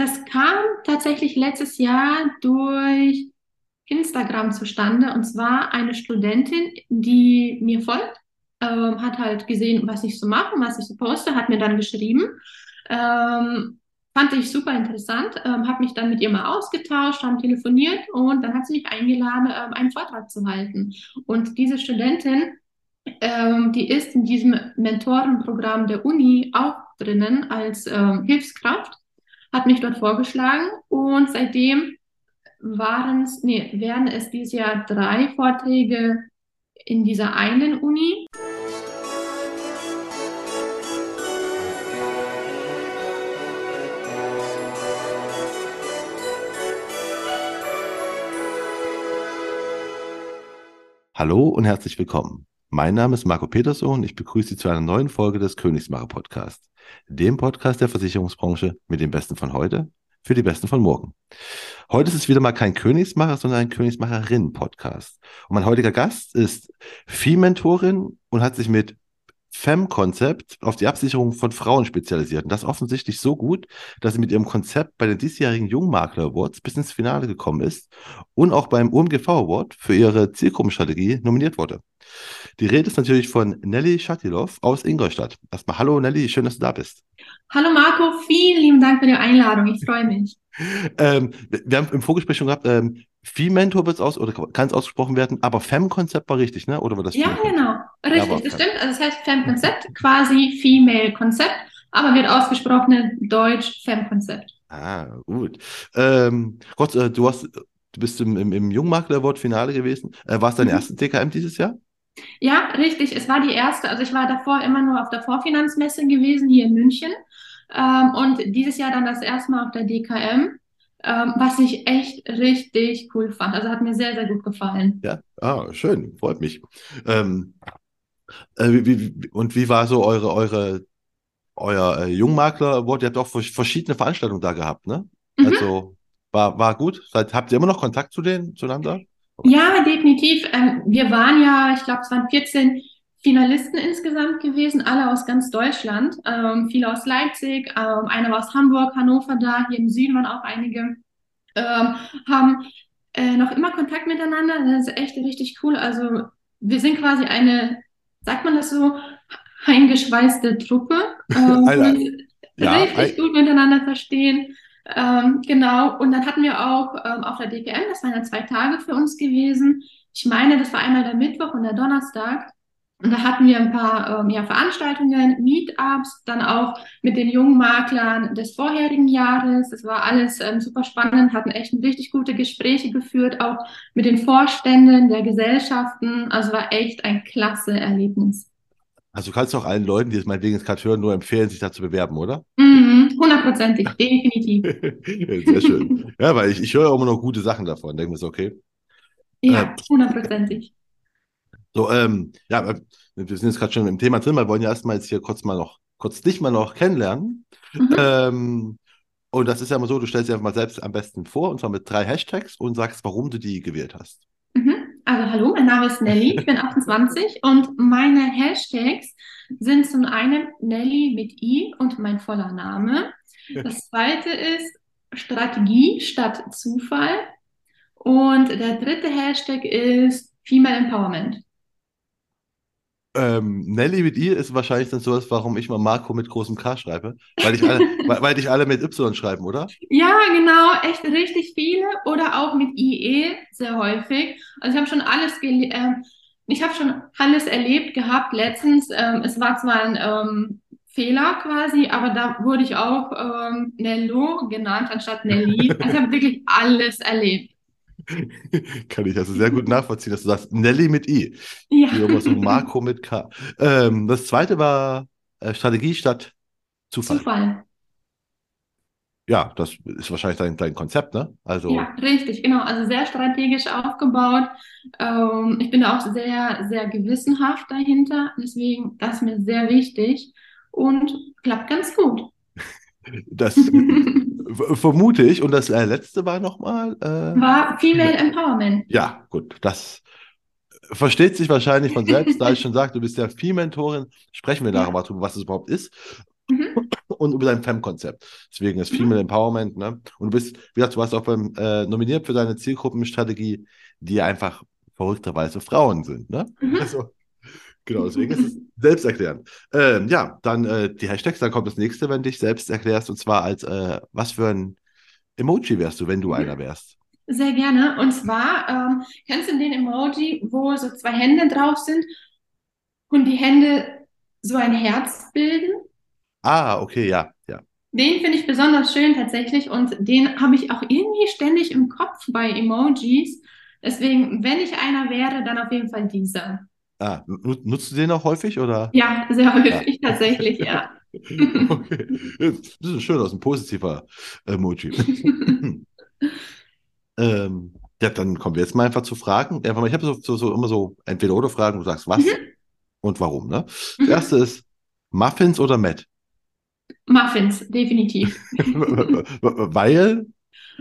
das kam tatsächlich letztes Jahr durch Instagram zustande. Und zwar eine Studentin, die mir folgt, ähm, hat halt gesehen, was ich so mache, was ich so poste, hat mir dann geschrieben. Ähm, fand ich super interessant, ähm, habe mich dann mit ihr mal ausgetauscht, haben telefoniert und dann hat sie mich eingeladen, ähm, einen Vortrag zu halten. Und diese Studentin, ähm, die ist in diesem Mentorenprogramm der Uni auch drinnen als ähm, Hilfskraft, hat mich dort vorgeschlagen und seitdem waren es, nee, werden es dieses Jahr drei Vorträge in dieser einen Uni. Hallo und herzlich willkommen. Mein Name ist Marco Peterson und ich begrüße Sie zu einer neuen Folge des Königsmacher Podcasts, dem Podcast der Versicherungsbranche mit dem Besten von heute für die Besten von morgen. Heute ist es wieder mal kein Königsmacher, sondern ein Königsmacherin-Podcast. Und mein heutiger Gast ist Vieh-Mentorin und hat sich mit FEM-Konzept auf die Absicherung von Frauen spezialisiert. Und das offensichtlich so gut, dass sie mit ihrem Konzept bei den diesjährigen Jungmakler Awards bis ins Finale gekommen ist und auch beim OMGV Award für ihre Zielgruppenstrategie nominiert wurde. Die Rede ist natürlich von Nelly Schatilov aus Ingolstadt. Erstmal hallo Nelly, schön, dass du da bist. Hallo Marco, vielen lieben Dank für die Einladung. Ich freue mich. Ähm, wir haben im Vorgespräch schon gehabt, ähm, Wird es aus oder kann es ausgesprochen werden, aber Fem-Konzept war richtig, ne? Oder war das? Ja, genau. Richtig, ja, das stimmt. Also das heißt Fem-Konzept, quasi Female-Konzept, aber wird ausgesprochen Deutsch Fem-Konzept. Ah, gut. Ähm, Gott, äh, du hast, du bist im, im, im Jungmakler-Award-Finale gewesen. Äh, war es dein mhm. erstes DKM dieses Jahr? Ja, richtig. Es war die erste. Also ich war davor immer nur auf der Vorfinanzmesse gewesen hier in München ähm, und dieses Jahr dann das erste Mal auf der DKM ähm, was ich echt richtig cool fand. Also hat mir sehr, sehr gut gefallen. Ja, ah, schön, freut mich. Ähm, äh, wie, wie, und wie war so eure, eure, euer äh, Jungmakler-Award? Ihr habt auch verschiedene Veranstaltungen da gehabt, ne? Mhm. Also war, war gut. Habt ihr immer noch Kontakt zu denen, zueinander? Ja, definitiv. Ähm, wir waren ja, ich glaube, es waren 14 Finalisten insgesamt gewesen, alle aus ganz Deutschland, ähm, viele aus Leipzig, ähm, einer war aus Hamburg, Hannover da, hier im Süden waren auch einige, ähm, haben äh, noch immer Kontakt miteinander. Das ist echt richtig cool. Also wir sind quasi eine, sagt man das so, eingeschweißte Truppe, ähm, die ja, richtig gut miteinander verstehen. Ähm, genau, und dann hatten wir auch ähm, auf der DKM, das waren ja zwei Tage für uns gewesen. Ich meine, das war einmal der Mittwoch und der Donnerstag. Und da hatten wir ein paar ähm, ja, Veranstaltungen, Meetups, dann auch mit den jungen Maklern des vorherigen Jahres. Das war alles ähm, super spannend, hatten echt richtig gute Gespräche geführt, auch mit den Vorständen der Gesellschaften. Also war echt ein klasse Erlebnis. Also du kannst auch allen Leuten, die es meinetwegen jetzt gerade hören, nur empfehlen, sich da zu bewerben, oder? Mhm, hundertprozentig, definitiv. Sehr schön. Ja, weil ich, ich höre auch immer noch gute Sachen davon. Denke mir so, okay. Ja, äh, hundertprozentig. So, ähm, ja, wir sind jetzt gerade schon im Thema drin, wir wollen ja erstmal jetzt hier kurz mal noch, kurz dich mal noch kennenlernen. Mhm. Ähm, und das ist ja immer so, du stellst dir einfach mal selbst am besten vor, und zwar mit drei Hashtags und sagst, warum du die gewählt hast. Mhm. Also hallo, mein Name ist Nelly, ich bin 28 und meine Hashtags sind zum einen Nelly mit I und mein voller Name. Das zweite ist Strategie statt Zufall. Und der dritte Hashtag ist Female Empowerment. Ähm, Nelly mit I ist wahrscheinlich dann sowas, warum ich mal Marco mit großem K schreibe. Weil ich alle, weil, weil dich alle mit Y schreiben, oder? Ja, genau, echt richtig viele. Oder auch mit IE sehr häufig. Also ich habe schon alles äh, ich habe schon alles erlebt gehabt letztens. Ähm, es war zwar ein ähm, Fehler quasi, aber da wurde ich auch ähm, Nello genannt anstatt Nelly. Also ich habe wirklich alles erlebt. Kann ich also sehr gut nachvollziehen, dass du sagst, Nelly mit I. Ja. So Marco mit K. Ähm, das zweite war äh, Strategie statt Zufall. Zufall. Ja, das ist wahrscheinlich dein, dein Konzept, ne? Also, ja, richtig, genau. Also sehr strategisch aufgebaut. Ähm, ich bin auch sehr, sehr gewissenhaft dahinter. Deswegen, das ist mir sehr wichtig und klappt ganz gut. Das vermute ich. Und das äh, letzte war nochmal. Äh, war Female Empowerment. Ja, gut. Das versteht sich wahrscheinlich von selbst, da ich schon sage, du bist ja Vieh-Mentorin. Sprechen wir ja. darüber, was es überhaupt ist. Mhm. und über dein Fem-Konzept. Deswegen ist Female Empowerment, ne? Und du bist, wie gesagt, du warst auch beim äh, nominiert für deine Zielgruppenstrategie, die einfach verrückterweise Frauen sind, ne? Mhm. Also, genau, deswegen ist es selbsterklärend. Ähm, ja, dann äh, die Hashtags, dann kommt das nächste, wenn du dich selbst erklärst, und zwar als äh, was für ein Emoji wärst du, wenn du einer wärst? Sehr gerne. Und zwar, ähm, kennst du den Emoji, wo so zwei Hände drauf sind und die Hände so ein Herz bilden? Ah, okay, ja, ja. Den finde ich besonders schön tatsächlich und den habe ich auch irgendwie ständig im Kopf bei Emojis. Deswegen, wenn ich einer wäre, dann auf jeden Fall dieser. Ah, nu- nutzt du den auch häufig oder? Ja, sehr häufig tatsächlich, ja. Okay. Das ist schön aus, ein positiver Emoji. ähm, ja, dann kommen wir jetzt mal einfach zu Fragen. Einfach mal, ich habe so, so, so immer so entweder oder Fragen, du sagst was Mhm. und warum, ne? Das Mhm. erste ist Muffins oder Matt? Muffins, definitiv. Weil,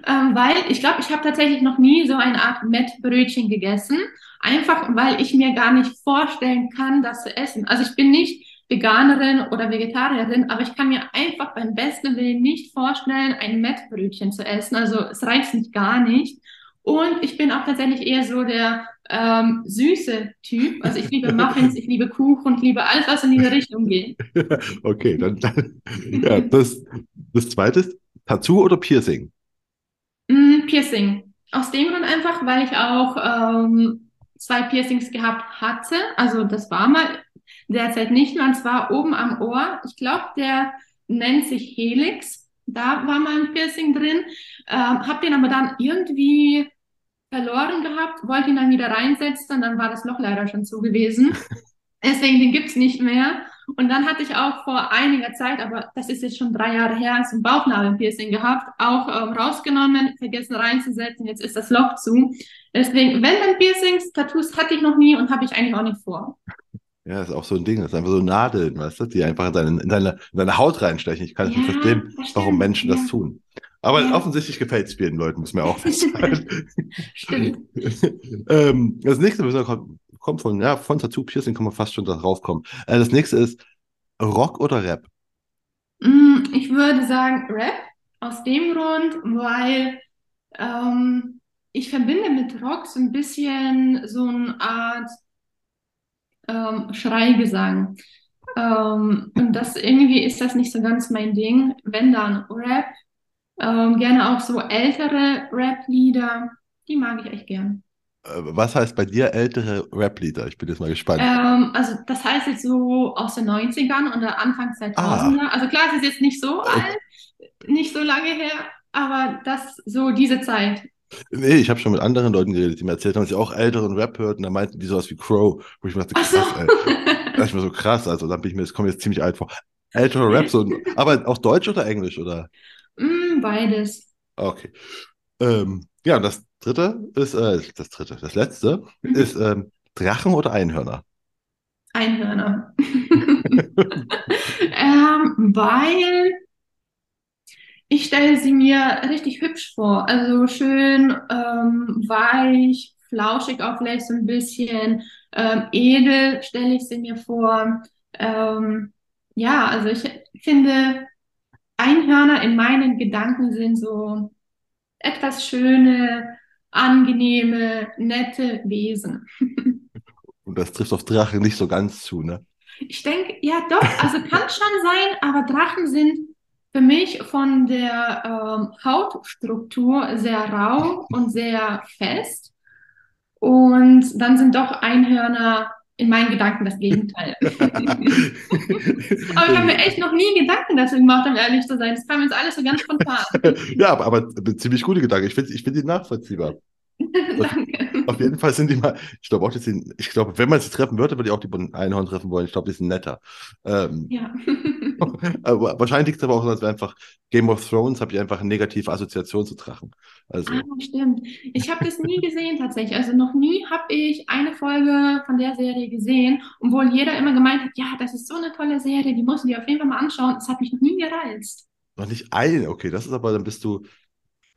Ähm, weil ich glaube, ich habe tatsächlich noch nie so eine Art Mettbrötchen gegessen. Einfach weil ich mir gar nicht vorstellen kann, das zu essen. Also ich bin nicht Veganerin oder Vegetarierin, aber ich kann mir einfach beim besten Willen nicht vorstellen, ein Mettbrötchen zu essen. Also es reizt mich gar nicht. Und ich bin auch tatsächlich eher so der ähm, süße Typ. Also ich liebe Muffins, ich liebe Kuchen, ich liebe alles, was in diese Richtung geht. okay, dann, dann ja, das, das zweite ist Tattoo oder Piercing? Piercing. Aus dem Grund einfach, weil ich auch ähm, zwei Piercings gehabt hatte. Also das war mal derzeit nicht mehr, und zwar oben am Ohr. Ich glaube, der nennt sich Helix. Da war mal ein Piercing drin. Ähm, hab den aber dann irgendwie verloren gehabt, wollte ihn dann wieder reinsetzen dann war das Loch leider schon zu gewesen. Deswegen, den gibt's nicht mehr. Und dann hatte ich auch vor einiger Zeit, aber das ist jetzt schon drei Jahre her, so ein Bauchnabelpiercing gehabt, auch ähm, rausgenommen, vergessen reinzusetzen, jetzt ist das Loch zu. Deswegen, wenn dann Piercings, Tattoos hatte ich noch nie und habe ich eigentlich auch nicht vor. Ja, ist auch so ein Ding. Das ist einfach so Nadeln, weißt du, die einfach in deine, in deine, in deine Haut reinstechen. Ich kann es nicht Ja, verstehen, das warum Menschen das ja. tun. Aber Ja. offensichtlich gefällt es vielen Leuten, muss man auch festhalten. Stimmt. ähm, das nächste wir kommt, kommt von, ja, von Tattoo Piercing kann man fast schon darauf kommen. Äh, das nächste ist Rock oder Rap? Mm, Ich würde sagen Rap, aus dem Grund, weil ähm, ich verbinde mit Rock so ein bisschen so eine Art ähm, Schreigesang. Ähm, und das irgendwie ist das nicht so ganz mein Ding. Wenn dann Rap, ähm, gerne auch so ältere Rap-Lieder, die mag ich echt gern. Äh, was heißt bei dir ältere Rap-Lieder? Ich bin jetzt mal gespannt. Ähm, also das heißt jetzt so aus den 90ern oder Anfang 2000er. Also klar, es ist jetzt nicht so alt, nicht so lange her, aber das so diese Zeit. Nee, ich habe schon mit anderen Leuten geredet, die mir erzählt haben, dass sie auch älteren Rap hörten. Da meinten die sowas wie Crow, wo ich mir dachte, Ach so. krass, ey. Da ich mir so krass, also dann bin ich mir, das kommt mir jetzt ziemlich alt vor. Ältere Rap, so, aber auch Deutsch oder Englisch, oder? Beides. Okay. Ähm, ja, das dritte ist, äh, das dritte, das letzte Mhm. ist ähm, Drachen oder Einhörner? Einhörner. ähm, weil ich stelle sie mir richtig hübsch vor. Also schön ähm, weich, flauschig auch vielleicht so ein bisschen. Ähm, edel stelle ich sie mir vor. Ähm, ja, also ich finde, Einhörner in meinen Gedanken sind so etwas schöne, angenehme, nette Wesen. Und das trifft auf Drachen nicht so ganz zu, ne? Ich denke, ja doch, also kann schon sein, aber Drachen sind für mich von der ähm, Hautstruktur sehr rau und sehr fest. Und dann sind doch Einhörner in meinen Gedanken das Gegenteil. Aber ich habe mir echt noch nie Gedanken dazu gemacht, um ehrlich zu sein. Das kam jetzt alles so ganz spontan. ja, aber, aber ziemlich gute Gedanken. Ich finde ich find die nachvollziehbar. Danke. Auf jeden Fall sind die mal, ich glaube auch, die sind, ich glaube, wenn man sie treffen würde, würde ich auch die Einhorn treffen wollen. Ich glaube, die sind netter. Ähm, Ja. wahrscheinlich liegt es aber auch daran, dass wir einfach Game of Thrones habe ich einfach eine negative Assoziation zu Drachen. Also, Ah, stimmt. Ich habe das nie gesehen tatsächlich. Also noch nie habe ich eine Folge von der Serie gesehen, obwohl jeder immer gemeint hat, ja, das ist so eine tolle Serie, die musst du dir auf jeden Fall mal anschauen. Das hat mich noch nie gereizt. noch nicht eine. Okay, das ist aber, dann bist du,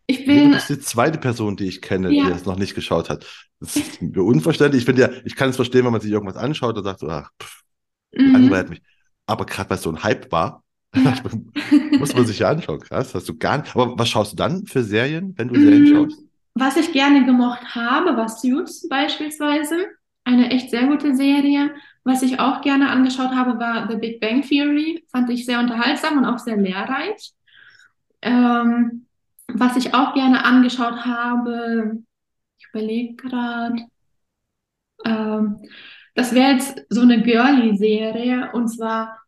Ich du bin, bist die zweite Person, die ich kenne, die Ja. das noch nicht geschaut hat. Das ist mir unverständlich. Ich finde ja, ich kann es verstehen, wenn man sich irgendwas anschaut und sagt, so, ach, pff, mhm. langweilt mich. Aber gerade weil es so ein Hype war, Ja. Muss man sich ja anschauen, krass. Hast du gar nicht. Aber was schaust du dann für Serien, wenn du Serien Mm, schaust? Was ich gerne gemocht habe, war Suits beispielsweise. Eine echt sehr gute Serie. Was ich auch gerne angeschaut habe, war The Big Bang Theory. Fand ich sehr unterhaltsam und auch sehr lehrreich. Ähm, was ich auch gerne angeschaut habe, ich überlege gerade, ähm, das wäre jetzt so eine Girly-Serie und zwar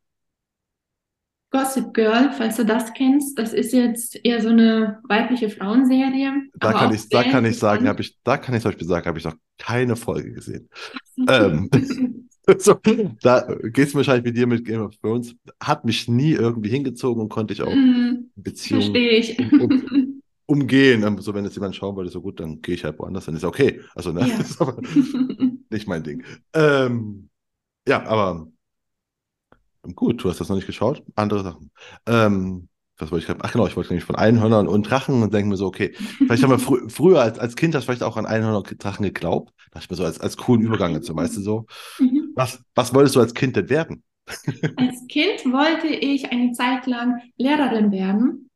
Gossip Girl, falls du das kennst. Das ist jetzt eher so eine weibliche Frauenserie, Da kann ich, da kann ich sagen, habe ich, da kann ich zum Beispiel sagen, habe ich noch keine Folge gesehen. Ähm, so, da geht es wahrscheinlich mit dir mit Game of Thrones. Hat mich nie irgendwie hingezogen und konnte ich auch Mm, Beziehungen verstehe ich. um, um, umgehen. Ähm, So, wenn jetzt jemand schauen wollte, so gut, dann gehe ich halt woanders, dann ist okay. Also, ne, Ja. das ist aber nicht mein Ding. Ähm, ja, aber gut, du hast das noch nicht geschaut. Andere Sachen. Ähm, was wollte ich gerade? Ach genau, ich wollte nämlich von Einhörnern und Drachen und denke mir so, okay, vielleicht haben wir frü früher als, als Kind das vielleicht auch an Einhörner und Drachen geglaubt. Dachte ich mir so, als, als coolen Übergang dazu, weißt du so. Mhm. Was, was wolltest du als Kind denn werden? Als Kind wollte ich eine Zeit lang Lehrerin werden,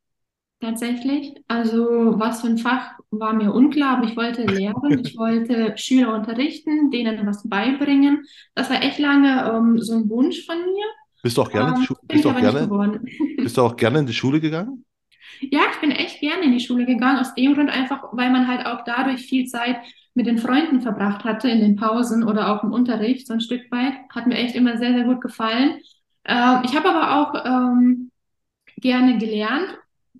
tatsächlich. Also was für ein Fach war mir unklar, aber ich wollte lehren, ich wollte Schüler unterrichten, denen was beibringen. Das war echt lange ähm, so ein Wunsch von mir. Bist du auch gerne, Ähm, bist auch gerne, bist du auch gerne in die Schule gegangen? Ja, ich bin echt gerne in die Schule gegangen, aus dem Grund einfach, weil man halt auch dadurch viel Zeit mit den Freunden verbracht hatte in den Pausen oder auch im Unterricht, so ein Stück weit. Hat mir echt immer sehr, sehr gut gefallen. Ähm, ich habe aber auch ähm, gerne gelernt,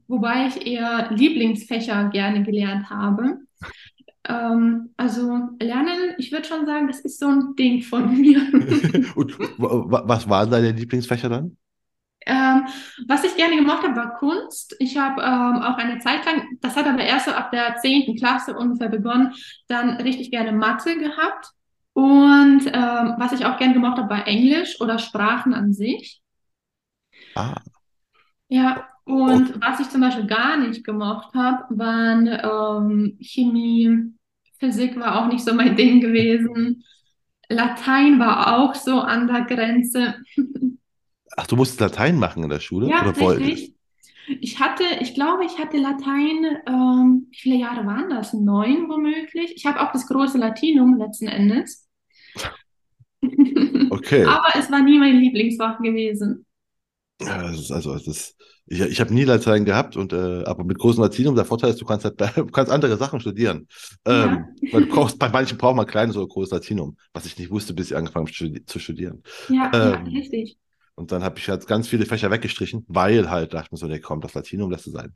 wobei ich eher Lieblingsfächer gerne gelernt habe. Ähm, also Lernen, ich würde schon sagen, das ist so ein Ding von mir. Und wa- wa- was waren deine Lieblingsfächer dann? Ähm, was ich gerne gemacht habe, war Kunst. Ich habe ähm, auch eine Zeit lang, das hat aber erst so ab der zehnten Klasse ungefähr begonnen, dann richtig gerne Mathe gehabt. Und ähm, was ich auch gerne gemacht habe, war Englisch oder Sprachen an sich. Ah, Ja, und was ich zum Beispiel gar nicht gemocht habe, waren ähm, Chemie, Physik war auch nicht so mein Ding gewesen. Latein war auch so an der Grenze. ach, du musstest Latein machen in der Schule Ja, oder wolltest? richtig. Ich hatte, ich glaube, ich hatte Latein, ähm, wie viele Jahre waren das? Neun womöglich. Ich habe auch das große Latinum letzten Endes. Okay. Aber es war nie mein Lieblingsfach gewesen. Ja, das ist also, das ist, ich, ich habe nie Latein gehabt und äh, aber mit großem Latinum, der Vorteil ist, du kannst halt, du kannst andere Sachen studieren. Ähm, Ja, weil du brauchst, bei manchen braucht man kleines oder großes Latinum, was ich nicht wusste, bis ich angefangen habe zu studieren. ja, ja, Ähm, richtig. Und dann habe ich halt ganz viele Fächer weggestrichen, weil halt dachte ich mir so, nee, komm, das Latinum lässt es sein.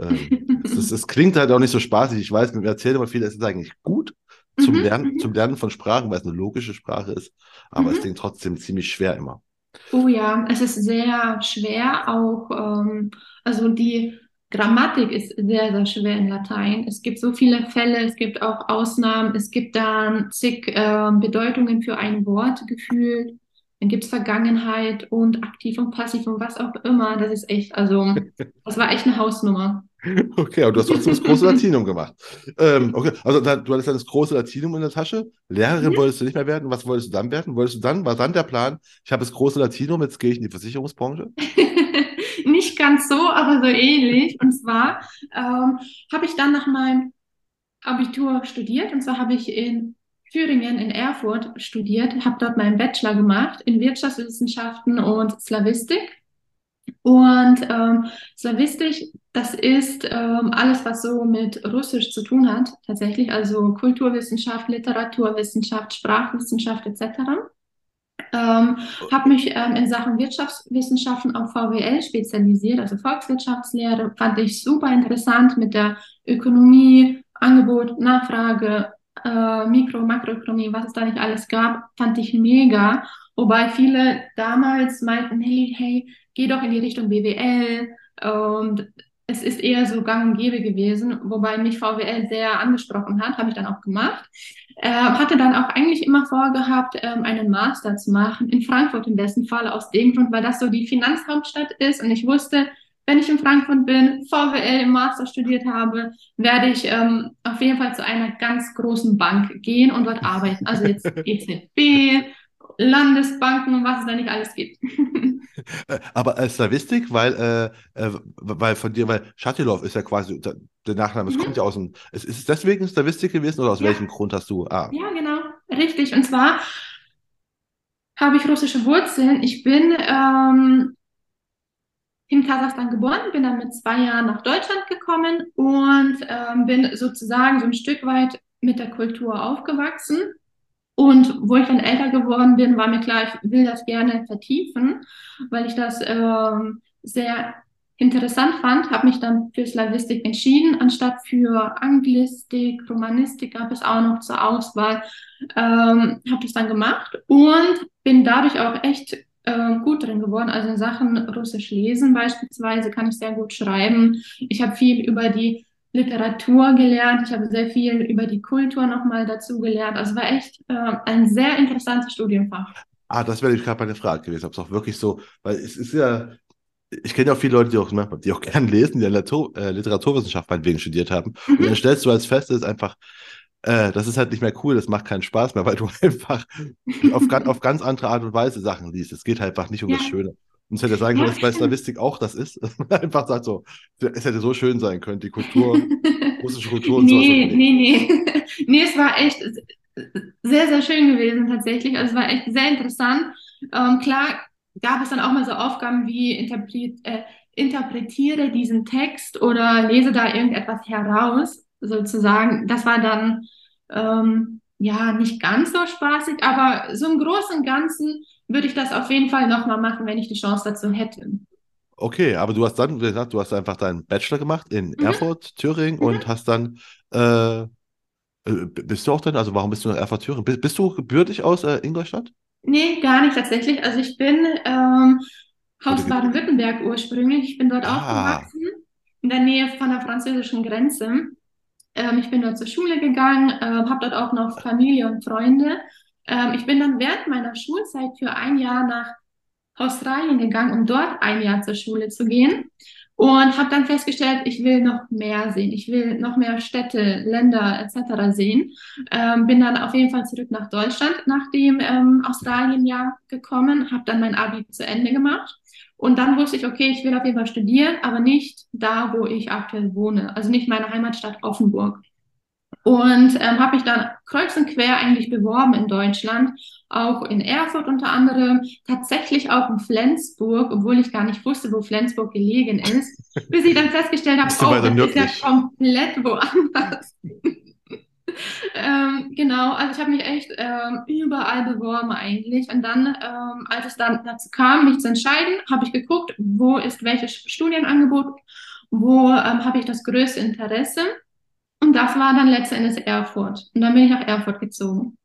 Ähm, es, ist, es klingt halt auch nicht so spaßig. Ich weiß, mir erzählt immer viele, es ist eigentlich gut zum Mhm, Lernen, mhm, zum Lernen von Sprachen, weil es eine logische Sprache ist, aber es mhm. klingt trotzdem ziemlich schwer immer. Oh ja, es ist sehr schwer auch, ähm, also die Grammatik ist sehr, sehr schwer in Latein. Es gibt so viele Fälle, es gibt auch Ausnahmen, es gibt dann zig ähm, Bedeutungen für ein Wort gefühlt. Dann gibt es Vergangenheit und aktiv und passiv und was auch immer. Das ist echt, also das war echt eine Hausnummer. Okay, aber du hast trotzdem das große Latinum gemacht. Ähm, okay, also da, du hattest dann das große Latinum in der Tasche. Lehrerin Mhm. wolltest du nicht mehr werden. Was wolltest du dann werden? Wolltest du dann, war dann der Plan, ich habe das große Latinum, jetzt gehe ich in die Versicherungsbranche? Nicht ganz so, aber so ähnlich. Und zwar ähm, habe ich dann nach meinem Abitur studiert. Und zwar habe ich in Thüringen, in Erfurt studiert, habe dort meinen Bachelor gemacht in Wirtschaftswissenschaften und Slawistik. Und ähm, Slawistisch, das ist ähm, alles, was so mit Russisch zu tun hat, tatsächlich. Also Kulturwissenschaft, Literaturwissenschaft, Sprachwissenschaft etc. Ähm, habe mich ähm, in Sachen Wirtschaftswissenschaften auf VWL spezialisiert, also Volkswirtschaftslehre, fand ich super interessant mit der Ökonomie, Angebot, Nachfrage, äh, Mikro-, Makroökonomie, was es da nicht alles gab, fand ich mega. Wobei viele damals meinten, hey, hey, geh doch in die Richtung BWL. Und es ist eher so gang und gäbe gewesen, wobei mich VWL sehr angesprochen hat, habe ich dann auch gemacht. Äh, hatte dann auch eigentlich immer vorgehabt, ähm, einen Master zu machen, in Frankfurt im besten Fall, aus dem Grund, weil das so die Finanzhauptstadt ist und ich wusste, wenn ich in Frankfurt bin, VWL im Master studiert habe, werde ich ähm, auf jeden Fall zu einer ganz großen Bank gehen und dort arbeiten. Also jetzt EZB Landesbanken und was es da nicht alles gibt. Äh, Aber äh, Slavistik, weil, äh, äh, weil von dir, weil Schatilov ist ja quasi der Nachname, es Mhm. kommt ja aus dem. Ist, ist es deswegen Slavistik gewesen oder aus Ja. welchem Grund hast du? Ah, Ja, genau, richtig. Und zwar habe ich russische Wurzeln. Ich bin ähm, in Kasachstan geboren, bin dann mit zwei Jahren nach Deutschland gekommen und ähm, bin sozusagen so ein Stück weit mit der Kultur aufgewachsen. Und wo ich dann älter geworden bin, war mir klar, ich will das gerne vertiefen, weil ich das ähm, sehr interessant fand, habe mich dann für Slavistik entschieden, anstatt für Anglistik, Romanistik gab es auch noch zur Auswahl, ähm, habe das dann gemacht und bin dadurch auch echt ähm, gut drin geworden. Also in Sachen Russisch lesen beispielsweise kann ich sehr gut schreiben. Ich habe viel über die Literatur gelernt. Ich habe sehr viel über die Kultur nochmal dazu gelernt. Also war echt äh, ein sehr interessantes Studienfach. ah das wäre gerade meine Frage gewesen, ob es auch wirklich so, weil es ist ja, ich kenne ja auch viele Leute, die auch, ne, die auch gern lesen, die Literatur, äh, Literaturwissenschaft meinetwegen studiert haben. Und dann Mhm. stellst du als fest, das ist einfach, äh, das ist halt nicht mehr cool, das macht keinen Spaß mehr, weil du einfach auf, ganz- auf ganz andere Art und Weise Sachen liest. Es geht halt einfach nicht um das Ja. Schöne. Und es hätte sein können, Ja, dass bei. Slavistik auch das ist. Einfach sagt so, es hätte so schön sein können, die Kultur, russische Kultur und sowas. Nee, nee, nee. Nee, es war echt sehr, sehr schön gewesen tatsächlich. Also es war echt sehr interessant. Ähm, klar gab es dann auch mal so Aufgaben wie interpret, äh, interpretiere diesen Text oder lese da irgendetwas heraus, sozusagen. Das war dann ähm, ja nicht ganz so spaßig, aber so im Großen und Ganzen würde ich das auf jeden Fall nochmal machen, wenn ich die Chance dazu hätte. Okay, aber du hast dann wie gesagt, du hast einfach deinen Bachelor gemacht in Mhm. Erfurt, Thüringen Mhm. und hast dann, äh, äh, bist du auch denn, also warum bist du nach Erfurt, Thüringen? Bist, bist du gebürtig aus äh, Ingolstadt? Nee, gar nicht tatsächlich. Also ich bin ähm, aus Oder- Baden-Württemberg ursprünglich. Ich bin dort Ah. aufgewachsen, in der Nähe von der französischen Grenze. Ähm, ich bin dort zur Schule gegangen, ähm, habe dort auch noch Familie und Freunde. Ähm, ich bin dann während meiner Schulzeit für ein Jahr nach Australien gegangen, um dort ein Jahr zur Schule zu gehen. Und habe dann festgestellt, ich will noch mehr sehen. Ich will noch mehr Städte, Länder etc. sehen. Ähm, bin dann auf jeden Fall zurück nach Deutschland nach dem ähm, Australienjahr gekommen, habe dann mein Abi zu Ende gemacht. Und dann wusste ich, okay, ich will auf jeden Fall studieren, aber nicht da, wo ich aktuell wohne. Also nicht meine Heimatstadt Offenburg. Und ähm, habe mich dann kreuz und quer eigentlich beworben in Deutschland, auch in Erfurt unter anderem, tatsächlich auch in Flensburg, obwohl ich gar nicht wusste, wo Flensburg gelegen ist, bis ich dann festgestellt habe, oh, das ist ja komplett woanders. Ähm, genau, also ich habe mich echt ähm, überall beworben eigentlich. Und dann, ähm, als es dann dazu kam, mich zu entscheiden, habe ich geguckt, wo ist welches Studienangebot, wo ähm, habe ich das größte Interesse. Und das war dann letztendlich Erfurt. Und dann bin ich nach Erfurt gezogen.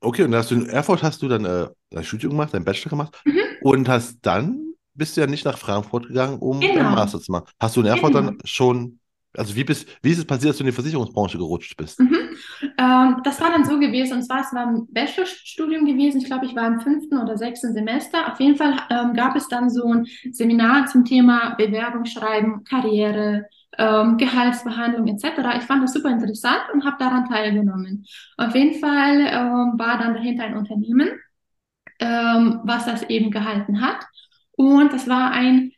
Okay, und hast du in Erfurt hast du dann äh, dein Studium gemacht, dein Bachelor gemacht Mhm. und hast dann bist du ja nicht nach Frankfurt gegangen, um Genau. deinen Master zu machen. Hast du in Erfurt Genau. dann schon, also wie bist, wie ist es passiert, dass du in die Versicherungsbranche gerutscht bist? Mhm. Ähm, das war dann so gewesen, und zwar, es war ein Bachelorstudium gewesen. Ich glaube, ich war im fünften oder sechsten Semester. Auf jeden Fall ähm, gab es dann so ein Seminar zum Thema Bewerbung schreiben, Karriere, ähm, Gehaltsbehandlung etc. Ich fand das super interessant und habe daran teilgenommen. Auf jeden Fall ähm, war dann dahinter ein Unternehmen, ähm, was das eben gehalten hat. Und das war ein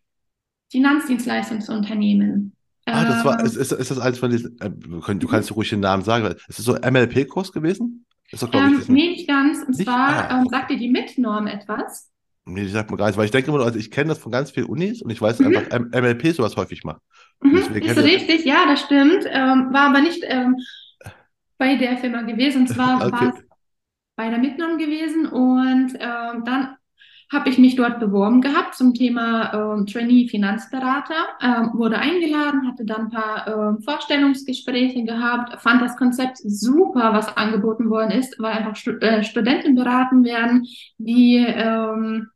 Finanzdienstleistungsunternehmen. Ah, das war, Ähm, ist, ist, ist das eins von diesen, äh, du kannst- ruhig den Namen sagen, weil ist das so MLP-Kurs gewesen? Ist doch, ich, Ähm, diesen, nee, nicht ganz. Und Nicht? zwar Ah, ähm, sagt dir die Mitnorm etwas. nee, die sagt mir gar nichts, weil ich denke immer also ich kenne das von ganz vielen Unis und ich weiß Mhm. einfach, M MLP sowas häufig macht. Mhm, ist richtig, ja, das stimmt. Ähm, war aber nicht ähm, bei der Firma gewesen. Und zwar Okay. war es bei der Mitnorm gewesen. Und ähm, dann habe ich mich dort beworben gehabt zum Thema ähm, Trainee-Finanzberater. Ähm, wurde eingeladen, hatte dann ein paar ähm, Vorstellungsgespräche gehabt, fand das Konzept super, was angeboten worden ist, weil einfach Stu äh, Studenten beraten werden, die ähm,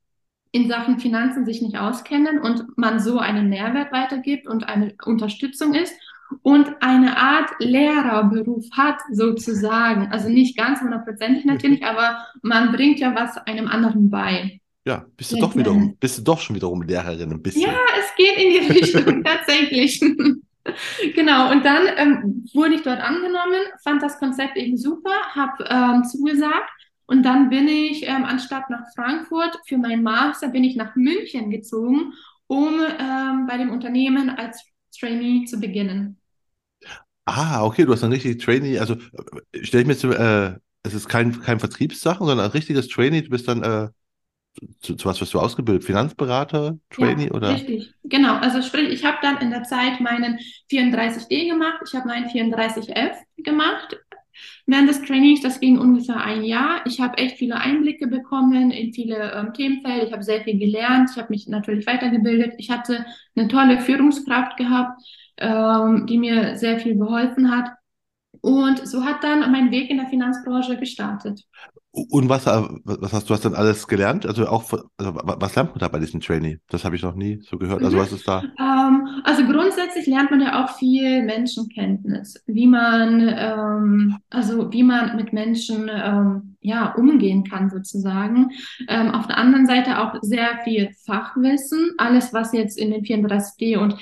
in Sachen Finanzen sich nicht auskennen und man so einen Mehrwert weitergibt und eine Unterstützung ist und eine Art Lehrerberuf hat, sozusagen. Also nicht ganz hundertprozentig natürlich, aber man bringt ja was einem anderen bei. Ja, bist du Letzten doch wiederum, bist du doch schon wiederum Lehrerin ein bisschen. Ja, es geht in die Richtung, tatsächlich. Genau, und dann ähm, wurde ich dort angenommen, fand das Konzept eben super, habe ähm, zugesagt Und dann bin ich, ähm, anstatt nach Frankfurt für meinen Master, bin ich nach München gezogen, um ähm, bei dem Unternehmen als Trainee zu beginnen. Ah, okay, du hast dann richtig Trainee, also äh, stelle ich mir zu, äh, es ist kein, kein Vertriebssachen, sondern ein richtiges Trainee, du bist dann äh, zu, zu was wirst du ausgebildet? Finanzberater, Trainee Ja, oder? richtig. Genau. Also sprich, ich habe dann in der Zeit meinen 34D gemacht, ich habe meinen 34F gemacht. Während des Trainings, das ging ungefähr ein Jahr. Ich habe echt viele Einblicke bekommen in viele ähm, Themenfelder. Ich habe sehr viel gelernt. Ich habe mich natürlich weitergebildet. Ich hatte eine tolle Führungskraft gehabt, ähm, die mir sehr viel geholfen hat. Und so hat dann mein Weg in der Finanzbranche gestartet. Und was, äh, was hast du hast dann alles gelernt? Also auch, also wa- was lernt man da bei diesem Trainee? Das habe ich noch nie so gehört. Also Mhm. was ist da? Ähm, also grundsätzlich lernt man ja auch viel Menschenkenntnis, wie man, ähm, also wie man mit Menschen ähm, ja umgehen kann sozusagen. Ähm, auf der anderen Seite auch sehr viel Fachwissen, alles was jetzt in den 34D und